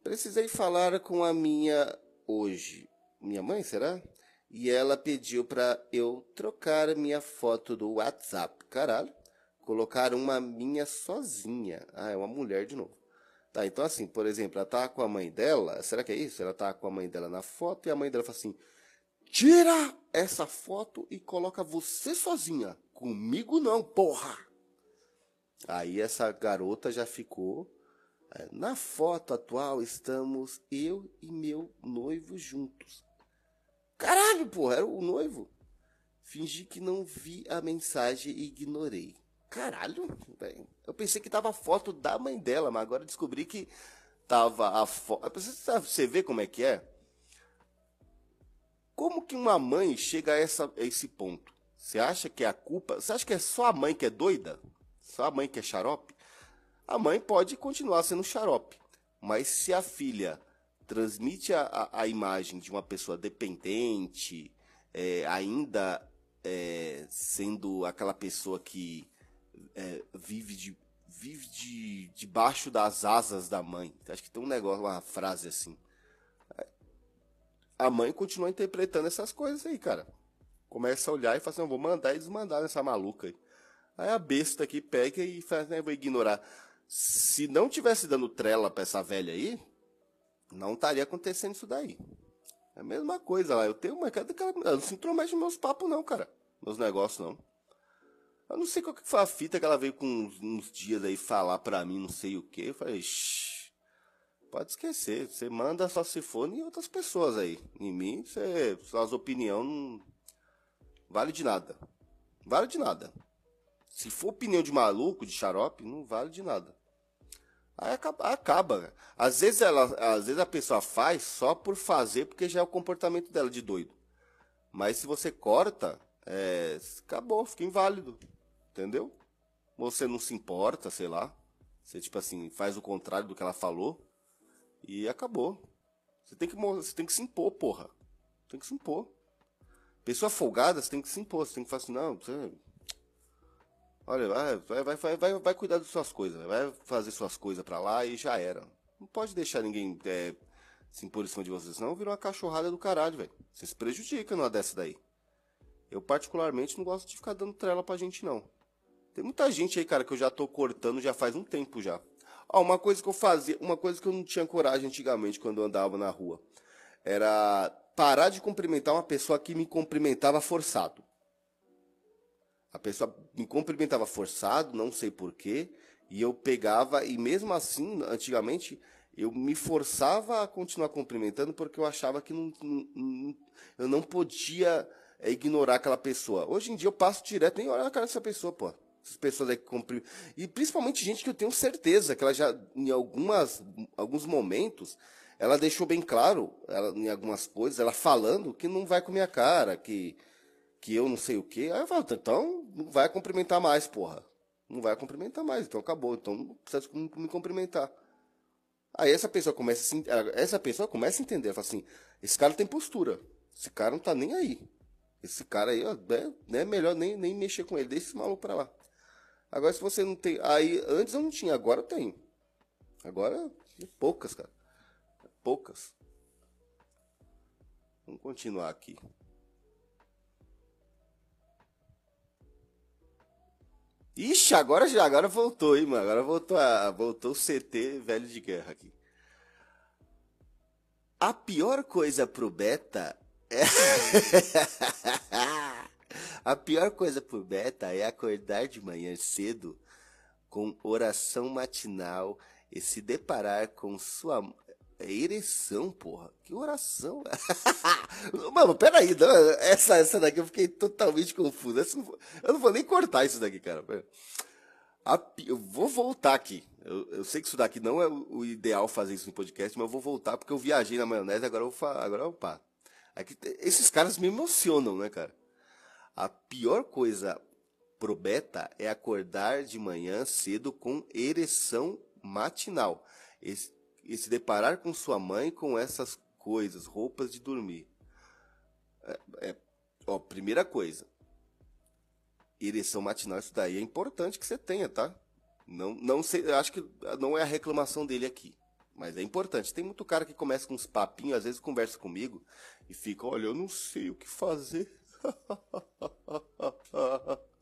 Precisei falar com a minha hoje. Minha mãe, será? E ela pediu pra eu trocar minha foto do WhatsApp. Caralho. Colocar uma minha sozinha. Ah, é uma mulher de novo. Tá, então assim, por exemplo, ela tá com a mãe dela, será que é isso? Ela tá com a mãe dela na foto e a mãe dela fala assim: tira essa foto e coloca você sozinha. Comigo não, porra! Aí essa garota já ficou. É, na foto atual estamos eu e meu noivo juntos. Caralho, porra, era o noivo. Fingi que não vi a mensagem e ignorei. Caralho, velho. Eu pensei que tava a foto da mãe dela, mas agora descobri que tava a foto. Você vê como é que é? Como que uma mãe chega a, essa, a esse ponto? Você acha que é a culpa? Você acha que é só a mãe que é doida? Só a mãe que é xarope? A mãe pode continuar sendo xarope, mas se a filha transmite a, a, a imagem de uma pessoa dependente, é, ainda é, sendo aquela pessoa que é, vive de vive de debaixo das asas da mãe. Acho que tem um negócio, uma frase assim. A mãe continua interpretando essas coisas aí, cara. Começa a olhar e fala assim, vou mandar e desmandar nessa maluca aí. Aí a besta aqui pega e faz, né, vou ignorar. Se não tivesse dando trela pra essa velha aí, não estaria acontecendo isso daí. É a mesma coisa lá. Eu tenho uma. Eu não se intromete nos meus papos, não, cara. Meus negócios, não. Eu não sei qual que foi a fita que ela veio com uns, uns dias aí falar pra mim, não sei o que. Eu falei, Shh, pode esquecer. Você manda só se for em outras pessoas aí. Em mim, você, suas opiniões não vale de nada. Vale de nada. Se for opinião de maluco, de xarope, não vale de nada. Aí acaba, acaba. Às vezes, ela, às vezes a pessoa faz só por fazer, porque já é o comportamento dela de doido. Mas se você corta, é, acabou, fica inválido. Entendeu? Você não se importa, sei lá. Você, tipo assim, faz o contrário do que ela falou. E acabou. Você tem que, você tem que se impor, porra. Tem que se impor. Pessoa folgada, você tem que se impor. Você tem que falar assim, não, você... Olha, vai, vai, vai, vai, vai cuidar das suas coisas. Vai fazer suas coisas pra lá e já era. Não pode deixar ninguém é, se impor em cima de você, senão vira uma cachorrada do caralho, velho. Você se prejudica numa dessa daí. Eu, particularmente, não gosto de ficar dando trela pra gente, não. Tem muita gente aí, cara, que eu já tô cortando já faz um tempo já. Ó, uma coisa que eu fazia, uma coisa que eu não tinha coragem antigamente quando eu andava na rua, era parar de cumprimentar uma pessoa que me cumprimentava forçado. A pessoa me cumprimentava forçado, não sei porquê, e eu pegava, e mesmo assim, antigamente, eu me forçava a continuar cumprimentando porque eu achava que não, não, eu não podia é, ignorar aquela pessoa. Hoje em dia eu passo direto, nem olhar na cara dessa pessoa, pô. Essas pessoas aí que comprim... E principalmente gente que eu tenho certeza que ela já, em algumas, alguns momentos, ela deixou bem claro, ela, em algumas coisas, ela falando que não vai com minha cara, que, que eu não sei o quê. Aí eu falo, então não vai cumprimentar mais, porra. Não vai cumprimentar mais, então acabou. Então não precisa me cumprimentar. Aí essa pessoa começa a, essa pessoa começa a entender, fala assim, esse cara tem postura. Esse cara não tá nem aí. Esse cara aí, ó, é, melhor nem, nem mexer com ele, deixa esse maluco pra lá. Agora se você não tem. Aí, antes eu não tinha, agora eu tenho. Agora, poucas, cara. Poucas. Vamos continuar aqui. Ixi, agora já, agora voltou, hein, mano. Agora voltou, a, voltou o CT velho de guerra aqui. A pior coisa pro beta a pior coisa pro beta é acordar de manhã cedo com oração matinal e se deparar com sua é ereção, porra. Que oração. Mano, peraí. Não, essa, essa daqui eu fiquei totalmente confuso. Não, eu não vou nem cortar isso daqui, cara. A, eu vou voltar aqui. Eu, eu, sei que isso daqui não é o, o, ideal fazer isso no podcast, mas eu vou voltar porque eu viajei na maionese, agora eu vou agora eu pá. Aqui, esses caras me emocionam, né, cara? A pior coisa pro beta é acordar de manhã cedo com ereção matinal. Esse, e se deparar com sua mãe com essas coisas, roupas de dormir. É, é, ó, primeira coisa. Ereção matinal, isso daí é importante que você tenha, tá? Não, não sei, acho que não é a reclamação dele aqui. Mas é importante. Tem muito cara que começa com uns papinhos, às vezes conversa comigo e fica, olha, eu não sei o que fazer.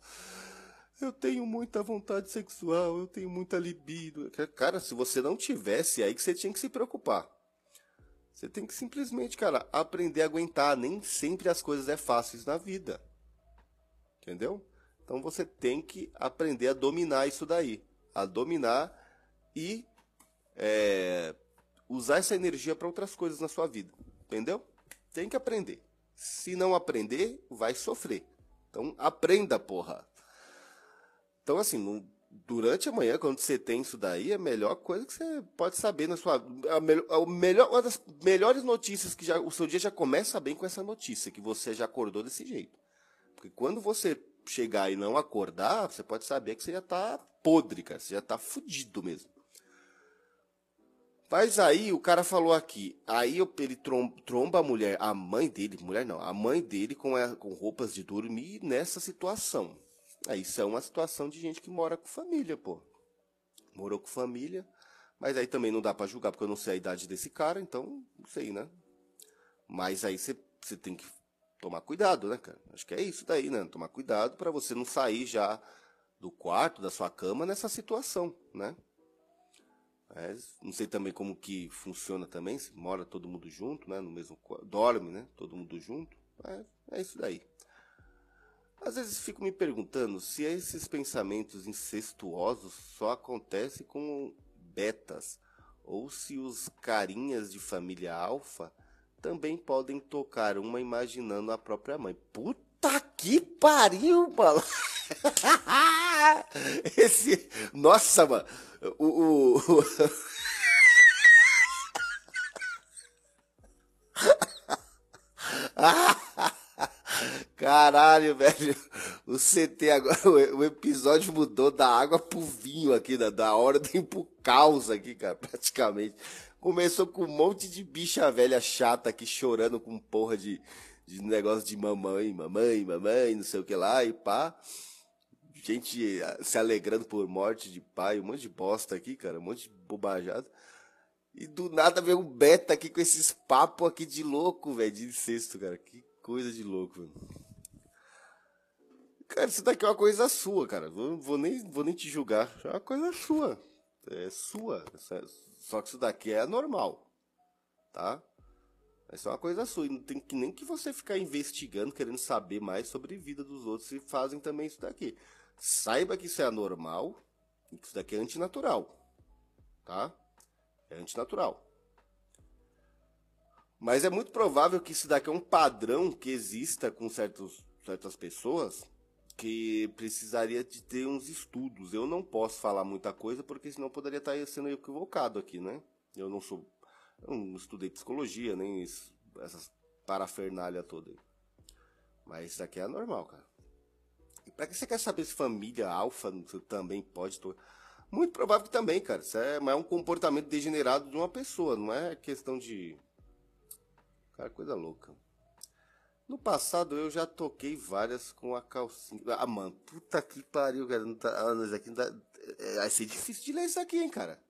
Eu tenho muita vontade sexual, eu tenho muita libido. Cara, se você não tivesse, é aí que você tinha que se preocupar. Você tem que simplesmente, cara, aprender a aguentar. Nem sempre as coisas é fáceis na vida. Entendeu? Então você tem que aprender a dominar isso daí. A dominar e é, usar essa energia para outras coisas na sua vida. Entendeu? Tem que aprender. Se não aprender, vai sofrer. Então aprenda, porra. Então, assim, no, durante a manhã, quando você tem isso daí, é a melhor coisa que você pode saber na sua. A, melhor, a melhor, uma das melhores notícias que já. O seu dia já começa bem com essa notícia, que você já acordou desse jeito. Porque quando você chegar e não acordar, você pode saber que você já tá podre, cara. Você já tá fudido mesmo. Mas aí o cara falou aqui, aí ele tromba a mulher, a mãe dele, mulher não, a mãe dele com, a, com roupas de dormir nessa situação. Aí isso é uma situação de gente que mora com família, pô. Morou com família, mas aí também não dá para julgar porque eu não sei a idade desse cara, então não sei, né? Mas aí você tem que tomar cuidado, né, cara? Acho que é isso daí, né? Tomar cuidado para você não sair já do quarto, da sua cama nessa situação, né? É, não sei também como que funciona também, se mora todo mundo junto, né? No mesmo dorme, né? Todo mundo junto. É, é isso daí. Às vezes fico me perguntando se esses pensamentos incestuosos só acontecem com betas, ou se os carinhas de família alfa também podem tocar uma imaginando a própria mãe. Puta que pariu, mano! Esse. Nossa, mano! O. o. Caralho, velho. O CT agora, o episódio mudou da água pro vinho aqui, da, da ordem pro caos aqui, cara, praticamente. Começou com um monte de bicha velha chata aqui chorando com porra de, de negócio de mamãe, mamãe, mamãe, não sei o que lá, e pá. Gente se alegrando por morte de pai, um monte de bosta aqui, cara, um monte de bobajada. E do nada veio um beta aqui com esses papos aqui de louco, velho, de incesto, cara. Que coisa de louco, velho. Cara, isso daqui é uma coisa sua, cara. Vou, nem, vou nem te julgar. É uma coisa sua. É sua. Só que isso daqui é normal. Tá? Isso é uma coisa sua. E não tem que nem que você ficar investigando, querendo saber mais sobre a vida dos outros e fazem também isso daqui. Saiba que isso é anormal e que isso daqui é antinatural. Tá? É antinatural. Mas é muito provável que isso daqui é um padrão que exista com certos, certas pessoas que precisaria de ter uns estudos. Eu não posso falar muita coisa porque senão poderia estar sendo equivocado aqui, né? Eu não sou Eu não estudei psicologia, nem isso, essas parafernália toda. Mas isso aqui é normal, cara. Pra que você quer saber se família alfa também pode... Muito provável que também, cara. Isso é, é um comportamento degenerado de uma pessoa, não é questão de... Cara, coisa louca. No passado eu já toquei várias com a calcinha. Ah, mano, puta que pariu, cara. Não tá, ah, isso aqui não tá, vai ser difícil de ler isso aqui, hein, cara.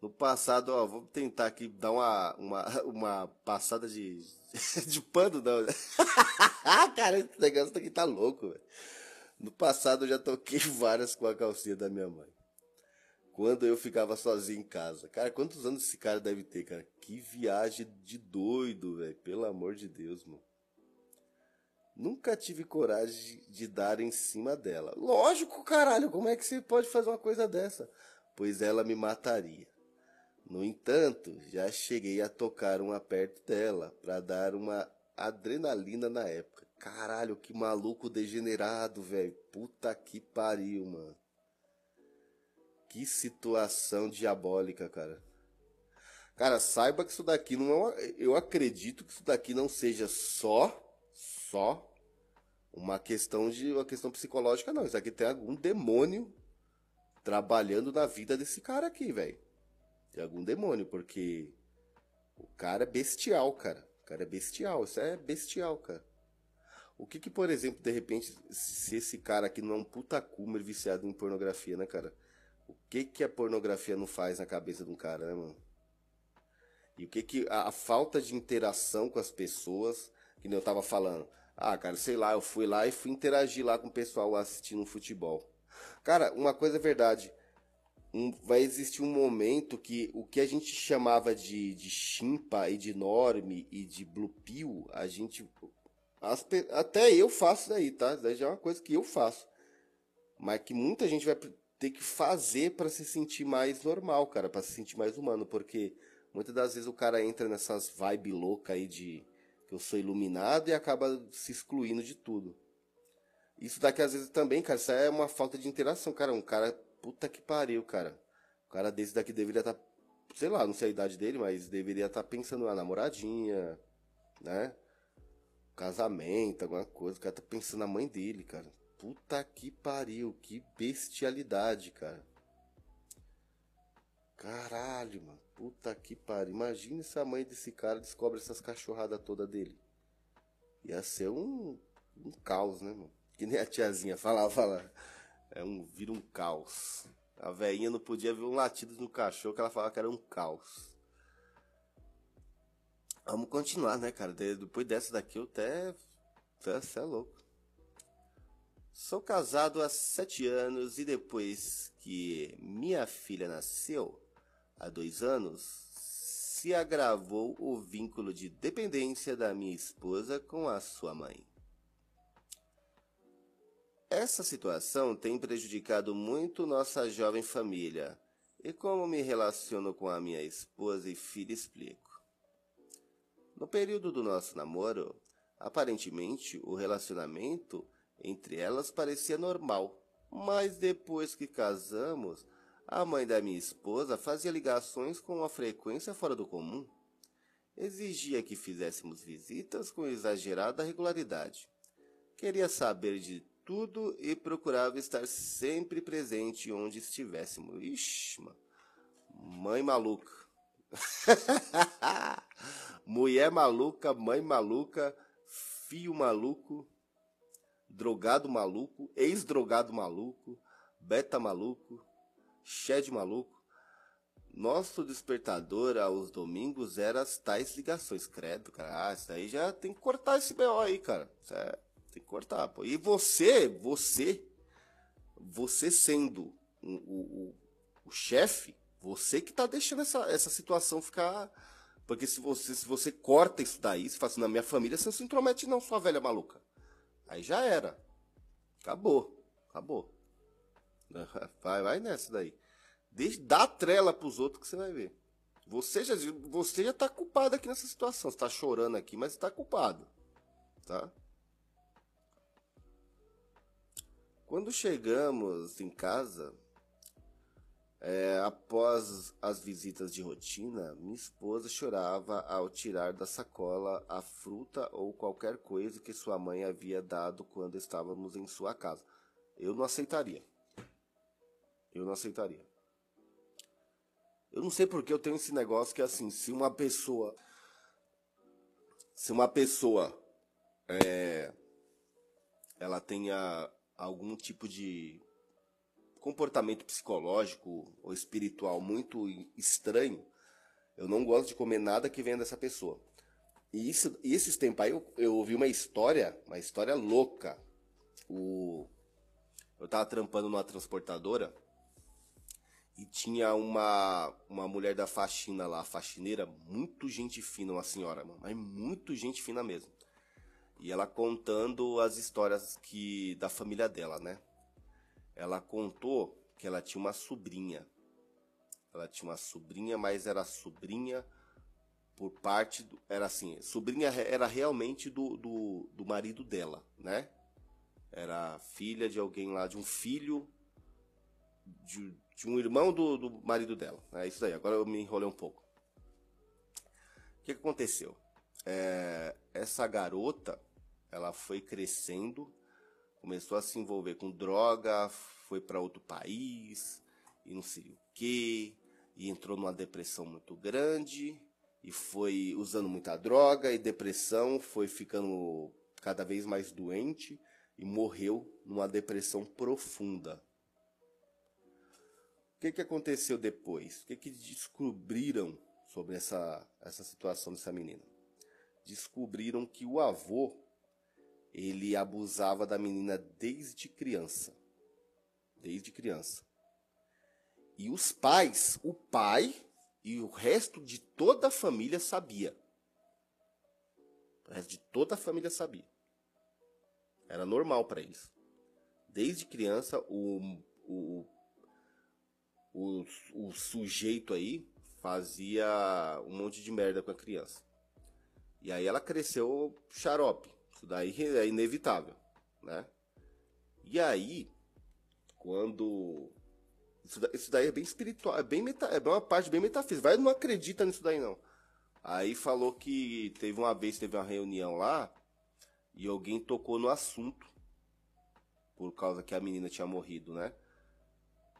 No passado, ó, vou tentar aqui dar uma, uma, uma passada de, de pano, não. cara, esse negócio aqui tá louco, velho. No passado eu já toquei várias com a calcinha da minha mãe. Quando eu ficava sozinho em casa. Cara, quantos anos esse cara deve ter, cara? Que viagem de doido, velho. Pelo amor de Deus, mano. Nunca tive coragem de dar em cima dela. Lógico, caralho, como é que você pode fazer uma coisa dessa? Pois ela me mataria. No entanto, já cheguei a tocar uma perto dela para dar uma adrenalina na época. Caralho, que maluco degenerado, velho. Puta que pariu, mano. Que situação diabólica, cara. Cara, saiba que isso daqui não é uma... Eu acredito que isso daqui não seja só, só uma questão de uma questão psicológica, não. Isso aqui tem algum demônio trabalhando na vida desse cara aqui, velho. Tem algum demônio, porque o cara é bestial, cara. O cara é bestial, isso é bestial, cara. O que que, por exemplo, de repente, se esse cara aqui não é um puta coomer viciado em pornografia, né, cara? O que que a pornografia não faz na cabeça de um cara, né, mano? E o que que a, a falta de interação com as pessoas, que nem eu tava falando. Ah, cara, sei lá, eu fui lá e fui interagir lá com o pessoal assistindo um futebol. Cara, uma coisa é verdade um, vai existir um momento que o que a gente chamava de, de chimpa e de norme e de blue pill, a gente. As, até eu faço isso aí, tá? Isso daí já é uma coisa que eu faço. Mas que muita gente vai ter que fazer para se sentir mais normal, cara, para se sentir mais humano, porque muitas das vezes o cara entra nessas vibe louca aí de que eu sou iluminado e acaba se excluindo de tudo. Isso daqui às vezes também, cara, isso é uma falta de interação, cara. Um cara puta que pariu, cara. O cara desse daqui deveria estar, tá, sei lá, não sei a idade dele, mas deveria estar tá pensando na namoradinha, né? Casamento, alguma coisa. O cara tá pensando na mãe dele, cara. Puta que pariu, que bestialidade, cara. Caralho, mano. Puta que pariu. Imagina se a mãe desse cara descobre essas cachorradas toda dele. Ia ser um, um caos, né, mano? Que nem a tiazinha falava, falava. É um, vira um caos. A velhinha não podia ver um latido no cachorro que ela falava que era um caos. Vamos continuar, né, cara? Depois dessa daqui eu até. Você é louco. Sou casado há sete anos e depois que minha filha nasceu, há dois anos, se agravou o vínculo de dependência da minha esposa com a sua mãe. Essa situação tem prejudicado muito nossa jovem família. E como me relaciono com a minha esposa e filha explico. No período do nosso namoro, aparentemente o relacionamento entre elas parecia normal, mas depois que casamos, a mãe da minha esposa fazia ligações com uma frequência fora do comum. Exigia que fizéssemos visitas com exagerada regularidade. Queria saber de tudo e procurava estar sempre presente onde estivéssemos. Ixi, mano. Mãe maluca. Mulher maluca, mãe maluca, filho maluco, drogado maluco, ex-drogado maluco, beta maluco, shed maluco. Nosso despertador aos domingos era as tais ligações. Credo, cara. Ah, isso aí já tem que cortar esse BO aí, cara. É tem que cortar, pô. E você, você, você sendo o, o, o chefe, você que tá deixando essa, essa situação ficar. Porque se você, se você corta isso daí, se fala assim, na minha família, você não se intromete, não, sua velha maluca. Aí já era. Acabou. Acabou. Vai, vai nessa daí. Deixa, dá trela pros outros que você vai ver. Você já, você já tá culpado aqui nessa situação. Você tá chorando aqui, mas tá culpado. Tá? Quando chegamos em casa, É, após as visitas de rotina, minha esposa chorava ao tirar da sacola a fruta ou qualquer coisa que sua mãe havia dado quando estávamos em sua casa. Eu não aceitaria. Eu não aceitaria. Eu não sei porque eu tenho esse negócio que é assim, se uma pessoa. Se uma pessoa é, ela tenha algum tipo de comportamento psicológico ou espiritual muito estranho, eu não gosto de comer nada que venha dessa pessoa. E, isso, esses tempos aí eu, eu ouvi uma história, uma história louca. O, eu tava trampando numa transportadora e tinha uma, uma mulher da faxina lá, faxineira, muito gente fina, uma senhora, mas muito gente fina mesmo. E ela contando as histórias que da família dela, né? ela contou que ela tinha uma sobrinha. Ela tinha uma sobrinha, mas era sobrinha por parte do, era assim, sobrinha era realmente do, do, do marido dela, né? Era filha de alguém lá, de um filho de, de um irmão do, do marido dela. É isso aí. Agora eu me enrolei um pouco. O que, aconteceu? É, essa garota, ela foi crescendo começou a se envolver com droga, foi para outro país e não sei o que, e entrou numa depressão muito grande e foi usando muita droga e depressão, foi ficando cada vez mais doente e morreu numa depressão profunda. O que, que aconteceu depois? O que, que descobriram sobre essa, essa situação dessa menina? Descobriram que o avô ele abusava da menina desde criança. Desde criança. E os pais, o pai e o resto de toda a família sabia. O resto de toda a família sabia. Era normal para eles. Desde criança, o, o, o, o sujeito aí fazia um monte de merda com a criança. E aí ela cresceu xarope. Isso daí é inevitável, né? E aí, quando isso, daí, é bem espiritual, é bem meta, é uma parte bem metafísica. Vai não acredita nisso daí não. Aí falou que teve uma vez teve uma reunião lá e alguém tocou no assunto por causa que a menina tinha morrido, né?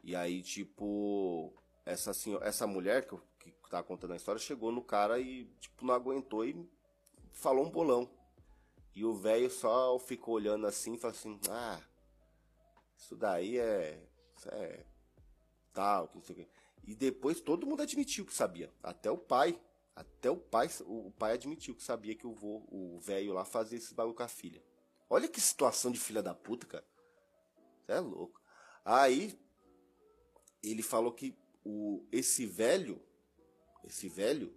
E aí tipo essa senhora, essa mulher que, que tá contando a história chegou no cara e tipo não aguentou e falou um bolão. E o velho só ficou olhando assim e falou assim: Ah, isso daí é. Isso é. Tal, não sei o. E depois todo mundo admitiu que sabia. Até o pai. Até o pai, o pai admitiu que sabia que o velho lá fazia esse bagulho com a filha. Olha que situação de filha da puta, cara. Você é louco. Aí ele falou que o, esse velho, esse velho,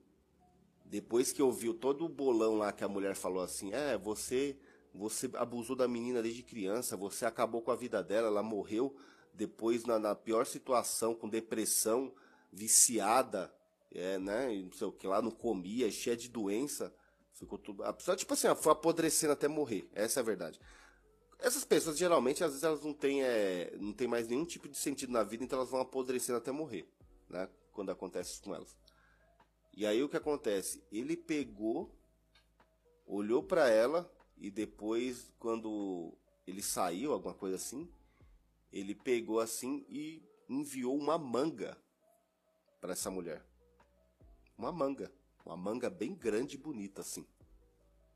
depois que ouviu todo o bolão lá que a mulher falou assim, é, você você abusou da menina desde criança, você acabou com a vida dela, ela morreu depois na, na pior situação, com depressão, viciada, é, né, não sei o que lá, não comia, cheia de doença, ficou tudo, a pessoa, tipo assim, foi apodrecendo até morrer, essa é a verdade. Essas pessoas, geralmente, às vezes elas não têm, é, não têm mais nenhum tipo de sentido na vida, então elas vão apodrecendo até morrer, né, quando acontece isso com elas. E aí o que acontece? Ele pegou, olhou para ela e depois, quando ele saiu, alguma coisa assim, ele pegou assim e enviou uma manga para essa mulher. Uma manga, uma manga bem grande e bonita assim.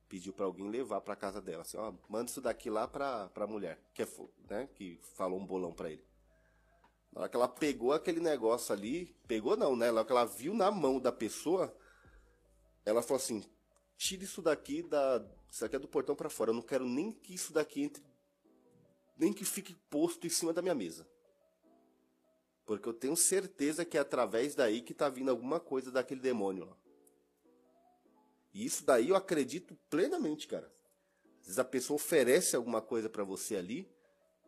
Pediu para alguém levar para casa dela, assim, ó, manda isso daqui lá para para mulher, que é, né, que falou um bolão para ele. Na hora que ela pegou aquele negócio ali, pegou não, né? Na hora que ela viu na mão da pessoa, ela falou assim: tira isso daqui da. Isso aqui é do portão para fora. Eu não quero nem que isso daqui entre. Nem que fique posto em cima da minha mesa. Porque eu tenho certeza que é através daí que tá vindo alguma coisa daquele demônio lá. E isso daí eu acredito plenamente, cara. Às vezes a pessoa oferece alguma coisa para você ali.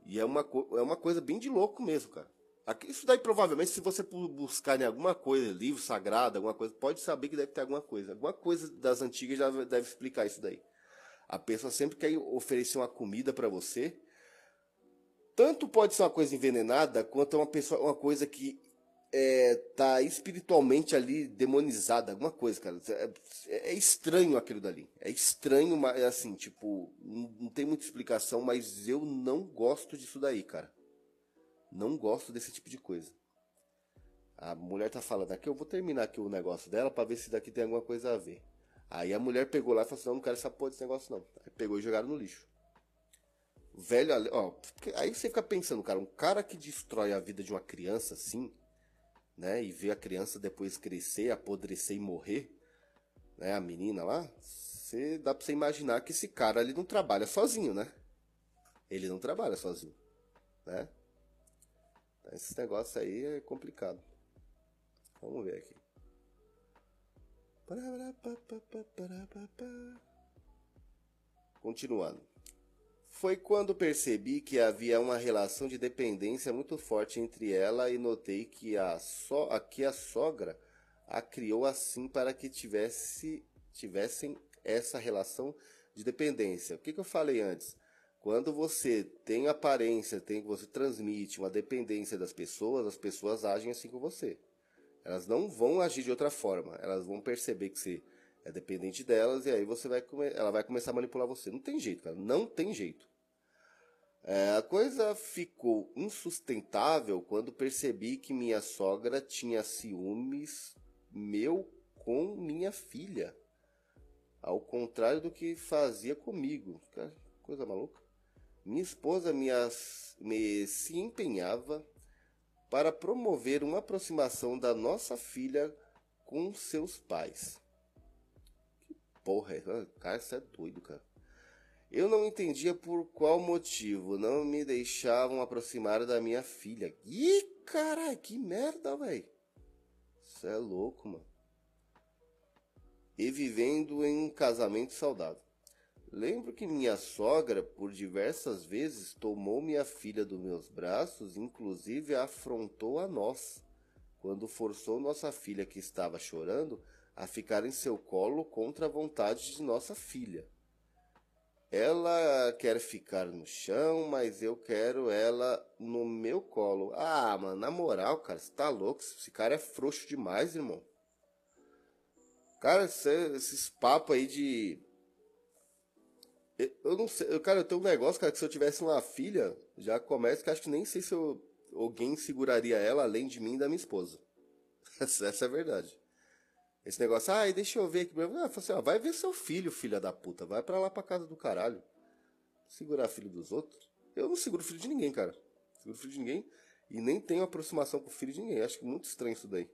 E é uma, é uma coisa bem de louco mesmo, cara. Isso daí provavelmente, se você buscar em alguma coisa, livro sagrado, alguma coisa, pode saber que deve ter alguma coisa. Alguma coisa das antigas deve explicar isso daí. A pessoa sempre quer oferecer uma comida para você. Tanto pode ser uma coisa envenenada, quanto uma, pessoa, uma coisa que é, tá espiritualmente ali demonizada, alguma coisa, cara. É, é, estranho aquilo dali. É estranho, mas assim, tipo, não, não tem muita explicação, mas eu não gosto disso daí, cara. Não gosto desse tipo de coisa. A mulher tá falando aqui, eu vou terminar aqui o negócio dela para ver se daqui tem alguma coisa a ver. Aí a mulher pegou lá e falou assim: não, não quero essa porra desse negócio não. Aí pegou e jogaram no lixo. Velho, ó, aí você fica pensando, cara, um cara que destrói a vida de uma criança assim, né, e vê a criança depois crescer, apodrecer e morrer, né, a menina lá, você dá pra você imaginar que esse cara ali não trabalha sozinho, né? Ele não trabalha sozinho, né? Esse negócio aí é complicado. Vamos ver aqui. Continuando. Foi quando percebi que havia uma relação de dependência muito forte entre ela e notei que a, so, que a sogra a criou assim para que tivesse, tivessem essa relação de dependência. O que, que eu falei antes? Quando você tem aparência, tem você transmite uma dependência das pessoas, as pessoas agem assim com você. Elas não vão agir de outra forma. Elas vão perceber que você é dependente delas e aí você vai ela vai começar a manipular você. Não tem jeito, cara. Não tem jeito. É, a coisa ficou insustentável quando percebi que minha sogra tinha ciúmes meu com minha filha. Ao contrário do que fazia comigo. Coisa maluca. Minha esposa me, me se empenhava para promover uma aproximação da nossa filha com seus pais. Que porra é? Cara, isso é doido, cara. Eu não entendia por qual motivo não me deixavam aproximar da minha filha. Ih, caralho, que merda, velho. Isso é louco, mano. E vivendo em um casamento saudável. Lembro que minha sogra, por diversas vezes, tomou minha filha dos meus braços, inclusive afrontou a nós, quando forçou nossa filha, que estava chorando, a ficar em seu colo contra a vontade de nossa filha. Ela quer ficar no chão, mas eu quero ela no meu colo. Ah, mano, na moral, cara, você tá louco? Esse cara é frouxo demais, irmão. Cara, esses papos aí de. Eu não sei, cara, eu tenho um negócio, cara, que se eu tivesse uma filha, já começa que acho que nem sei se eu, alguém seguraria ela além de mim e da minha esposa. Essa, é a verdade. Esse negócio, ai, deixa eu ver aqui. Ah, assim, vai ver seu filho, filha da puta. Vai pra lá pra casa do caralho. Segurar filho dos outros. Eu não seguro filho de ninguém, cara. Seguro filho de ninguém. E nem tenho aproximação com o filho de ninguém. Acho muito estranho isso daí.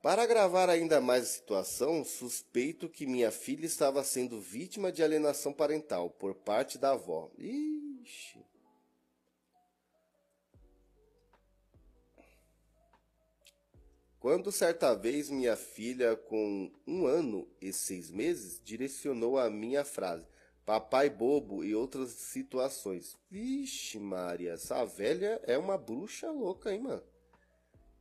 Para agravar ainda mais a situação, suspeito que minha filha estava sendo vítima de alienação parental por parte da avó. Ixi. Quando certa vez minha filha, com um ano e seis meses, direcionou a minha frase, papai bobo e outras situações. Vixe, Maria, essa velha é uma bruxa louca, hein, mano?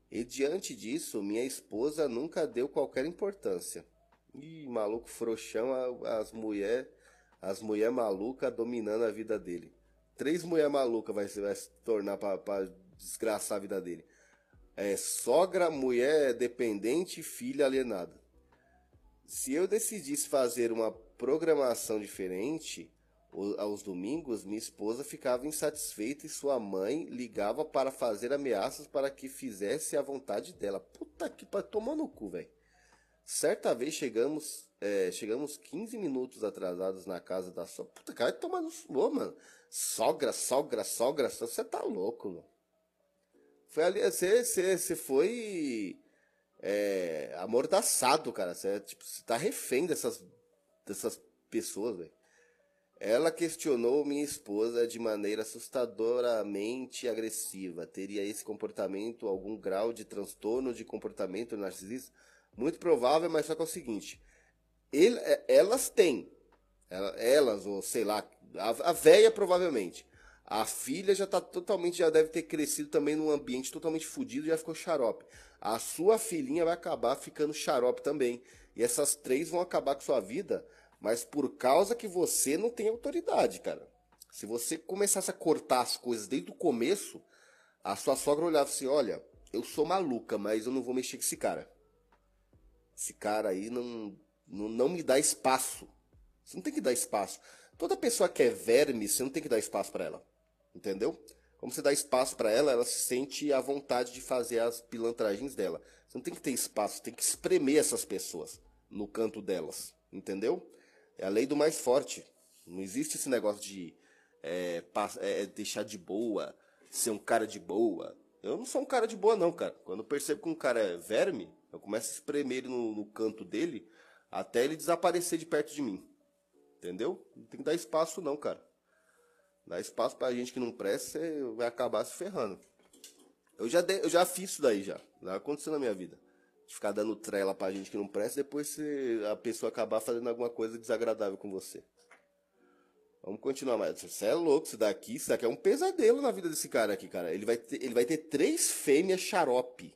E diante disso, minha esposa nunca deu qualquer importância. Ih, maluco frouxão, as mulher, as mulher maluca dominando a vida dele. Três mulher maluca vai, vai se tornar para desgraçar a vida dele é, sogra, mulher dependente, filha alienada. Se eu decidisse fazer uma programação diferente aos domingos, minha esposa ficava insatisfeita e sua mãe ligava para fazer ameaças para que fizesse a vontade dela. Puta que pariu, tomar no cu, velho. Certa vez chegamos, é, chegamos 15 minutos atrasados na casa da sogra. Puta, cara, toma no ô, mano. Sogra, sogra, sogra, você tá louco, mano. Foi ali, você, foi é, amordaçado, cara. Você, tipo, você tá refém dessas, dessas pessoas, velho. Ela questionou minha esposa de maneira assustadoramente agressiva. Teria esse comportamento algum grau de transtorno de comportamento narcisista? Muito provável, mas só que é o seguinte: ele, é, elas têm, elas, ou sei lá, a, a véia provavelmente. A filha já tá totalmente, já deve ter crescido também num ambiente totalmente fodido, já ficou xarope. A sua filhinha vai acabar ficando xarope também. E essas três vão acabar com sua vida, mas por causa que você não tem autoridade, cara. Se você começasse a cortar as coisas desde o começo, A sua sogra olhava assim: olha, eu sou maluca, mas eu não vou mexer com esse cara. Esse cara aí não, não, não me dá espaço. Você não tem que dar espaço. Toda pessoa que é verme, você não tem que dar espaço para ela. Entendeu? Como você dá espaço para ela, ela se sente à vontade de fazer as pilantragens dela. Você não tem que ter espaço, tem que espremer essas pessoas no canto delas. Entendeu? É a lei do mais forte. Não existe esse negócio de é, é, deixar de boa, ser um cara de boa. Eu não sou um cara de boa, não, cara. Quando eu percebo que um cara é verme, eu começo a espremer ele no, no canto dele até ele desaparecer de perto de mim. Entendeu? Não tem que dar espaço, não, cara. Dar espaço pra gente que não presta, você vai acabar se ferrando. Eu já, de, eu já fiz isso daí já. Já aconteceu na minha vida. De ficar dando trela pra gente que não presta, depois a pessoa acabar fazendo alguma coisa desagradável com você. Vamos continuar mais. Você é louco, isso daqui, isso daqui é um pesadelo na vida desse cara aqui, cara. Ele vai ter, ele vai ter três fêmeas xarope.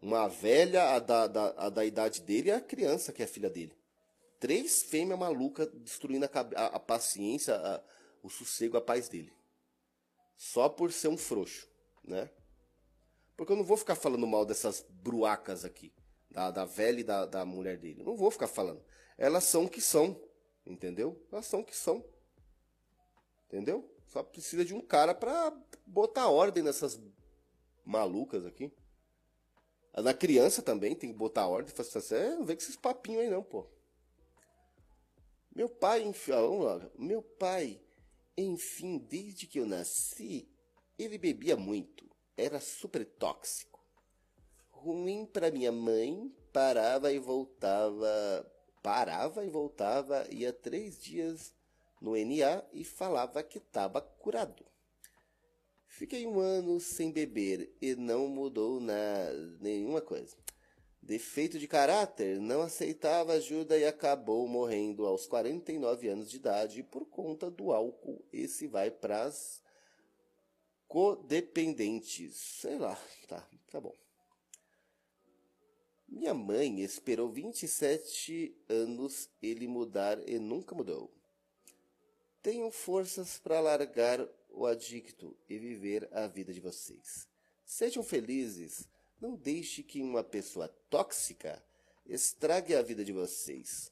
Uma velha, a da, da, a da idade dele, e a criança, que é a filha dele. Três fêmeas malucas destruindo a, a, a paciência, a, o sossego, a paz dele. Só por ser um frouxo, né? Porque eu não vou ficar falando mal dessas bruacas aqui. Da, da velha e da, da mulher dele. Não vou ficar falando. Elas são o que são. Entendeu? Elas são o que são. Entendeu? Só precisa de um cara pra botar ordem nessas malucas aqui. Na criança também tem que botar ordem. Assim, é, não vem com esses papinhos aí não, pô. Meu pai, enfim, meu pai, enfim, desde que eu nasci, ele bebia muito. Era super tóxico. Ruim para minha mãe, parava e voltava, parava e voltava, ia três dias no NA e falava que estava curado. Fiquei um ano sem beber e não mudou nada, nenhuma coisa. Defeito de caráter, não aceitava ajuda e acabou morrendo aos 49 anos de idade por conta do álcool. Esse vai para as codependentes. Sei lá, tá, tá bom. Minha mãe esperou 27 anos ele mudar e nunca mudou. Tenham forças para largar o adicto e viver a vida de vocês. Sejam felizes. Não deixe que uma pessoa tóxica estrague a vida de vocês.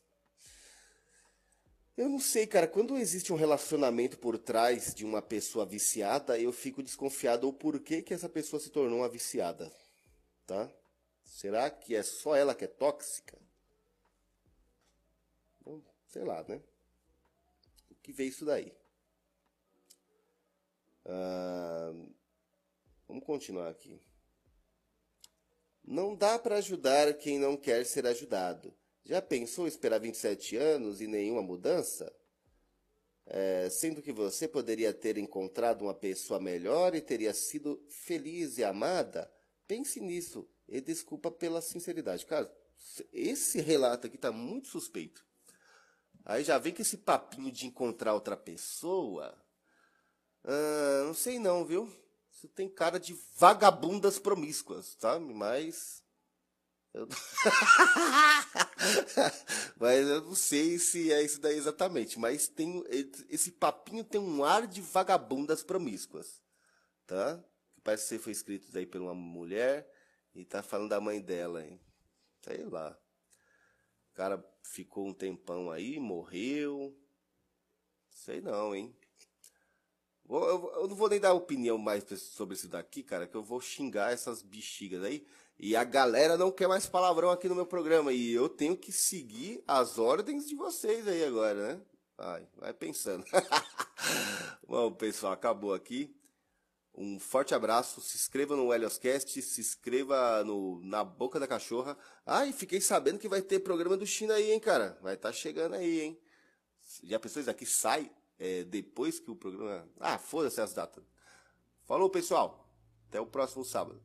Eu não sei, cara, quando existe um relacionamento por trás de uma pessoa viciada, eu fico desconfiado o porquê que essa pessoa se tornou uma viciada, tá? Será que é só ela que é tóxica? Sei lá, né? que vê isso daí. Ah, vamos continuar aqui. Não dá para ajudar quem não quer ser ajudado. Já pensou esperar 27 anos e nenhuma mudança? É, sendo que você poderia ter encontrado uma pessoa melhor e teria sido feliz e amada? Pense nisso e desculpa pela sinceridade. Cara, esse relato aqui está muito suspeito. Aí já vem com esse papinho de encontrar outra pessoa. Ah, não sei não, viu? Isso tem cara de vagabundas promíscuas, sabe? Mas. Eu... mas eu não sei se é isso daí exatamente. Mas tem esse papinho tem um ar de vagabundas promíscuas, tá? Parece que foi escrito aí por uma mulher e tá falando da mãe dela, hein? Sei lá. O cara ficou um tempão aí, morreu. Sei não, hein? Eu, não vou nem dar opinião mais sobre isso daqui, cara, que eu vou xingar essas bexigas aí. E a galera não quer mais palavrão aqui no meu programa. E eu tenho que seguir as ordens de vocês aí agora, né? Vai, vai pensando. Bom, pessoal, acabou aqui. Um forte abraço, se inscreva no Helioscast, se inscreva no Na Boca da Cachorra. Ah, e fiquei sabendo que vai ter programa do China aí, hein, cara? Vai estar tá chegando aí, hein? Já pessoas aqui sai é, depois que o programa. Ah, foda-se as datas. Falou, pessoal. Até o próximo sábado.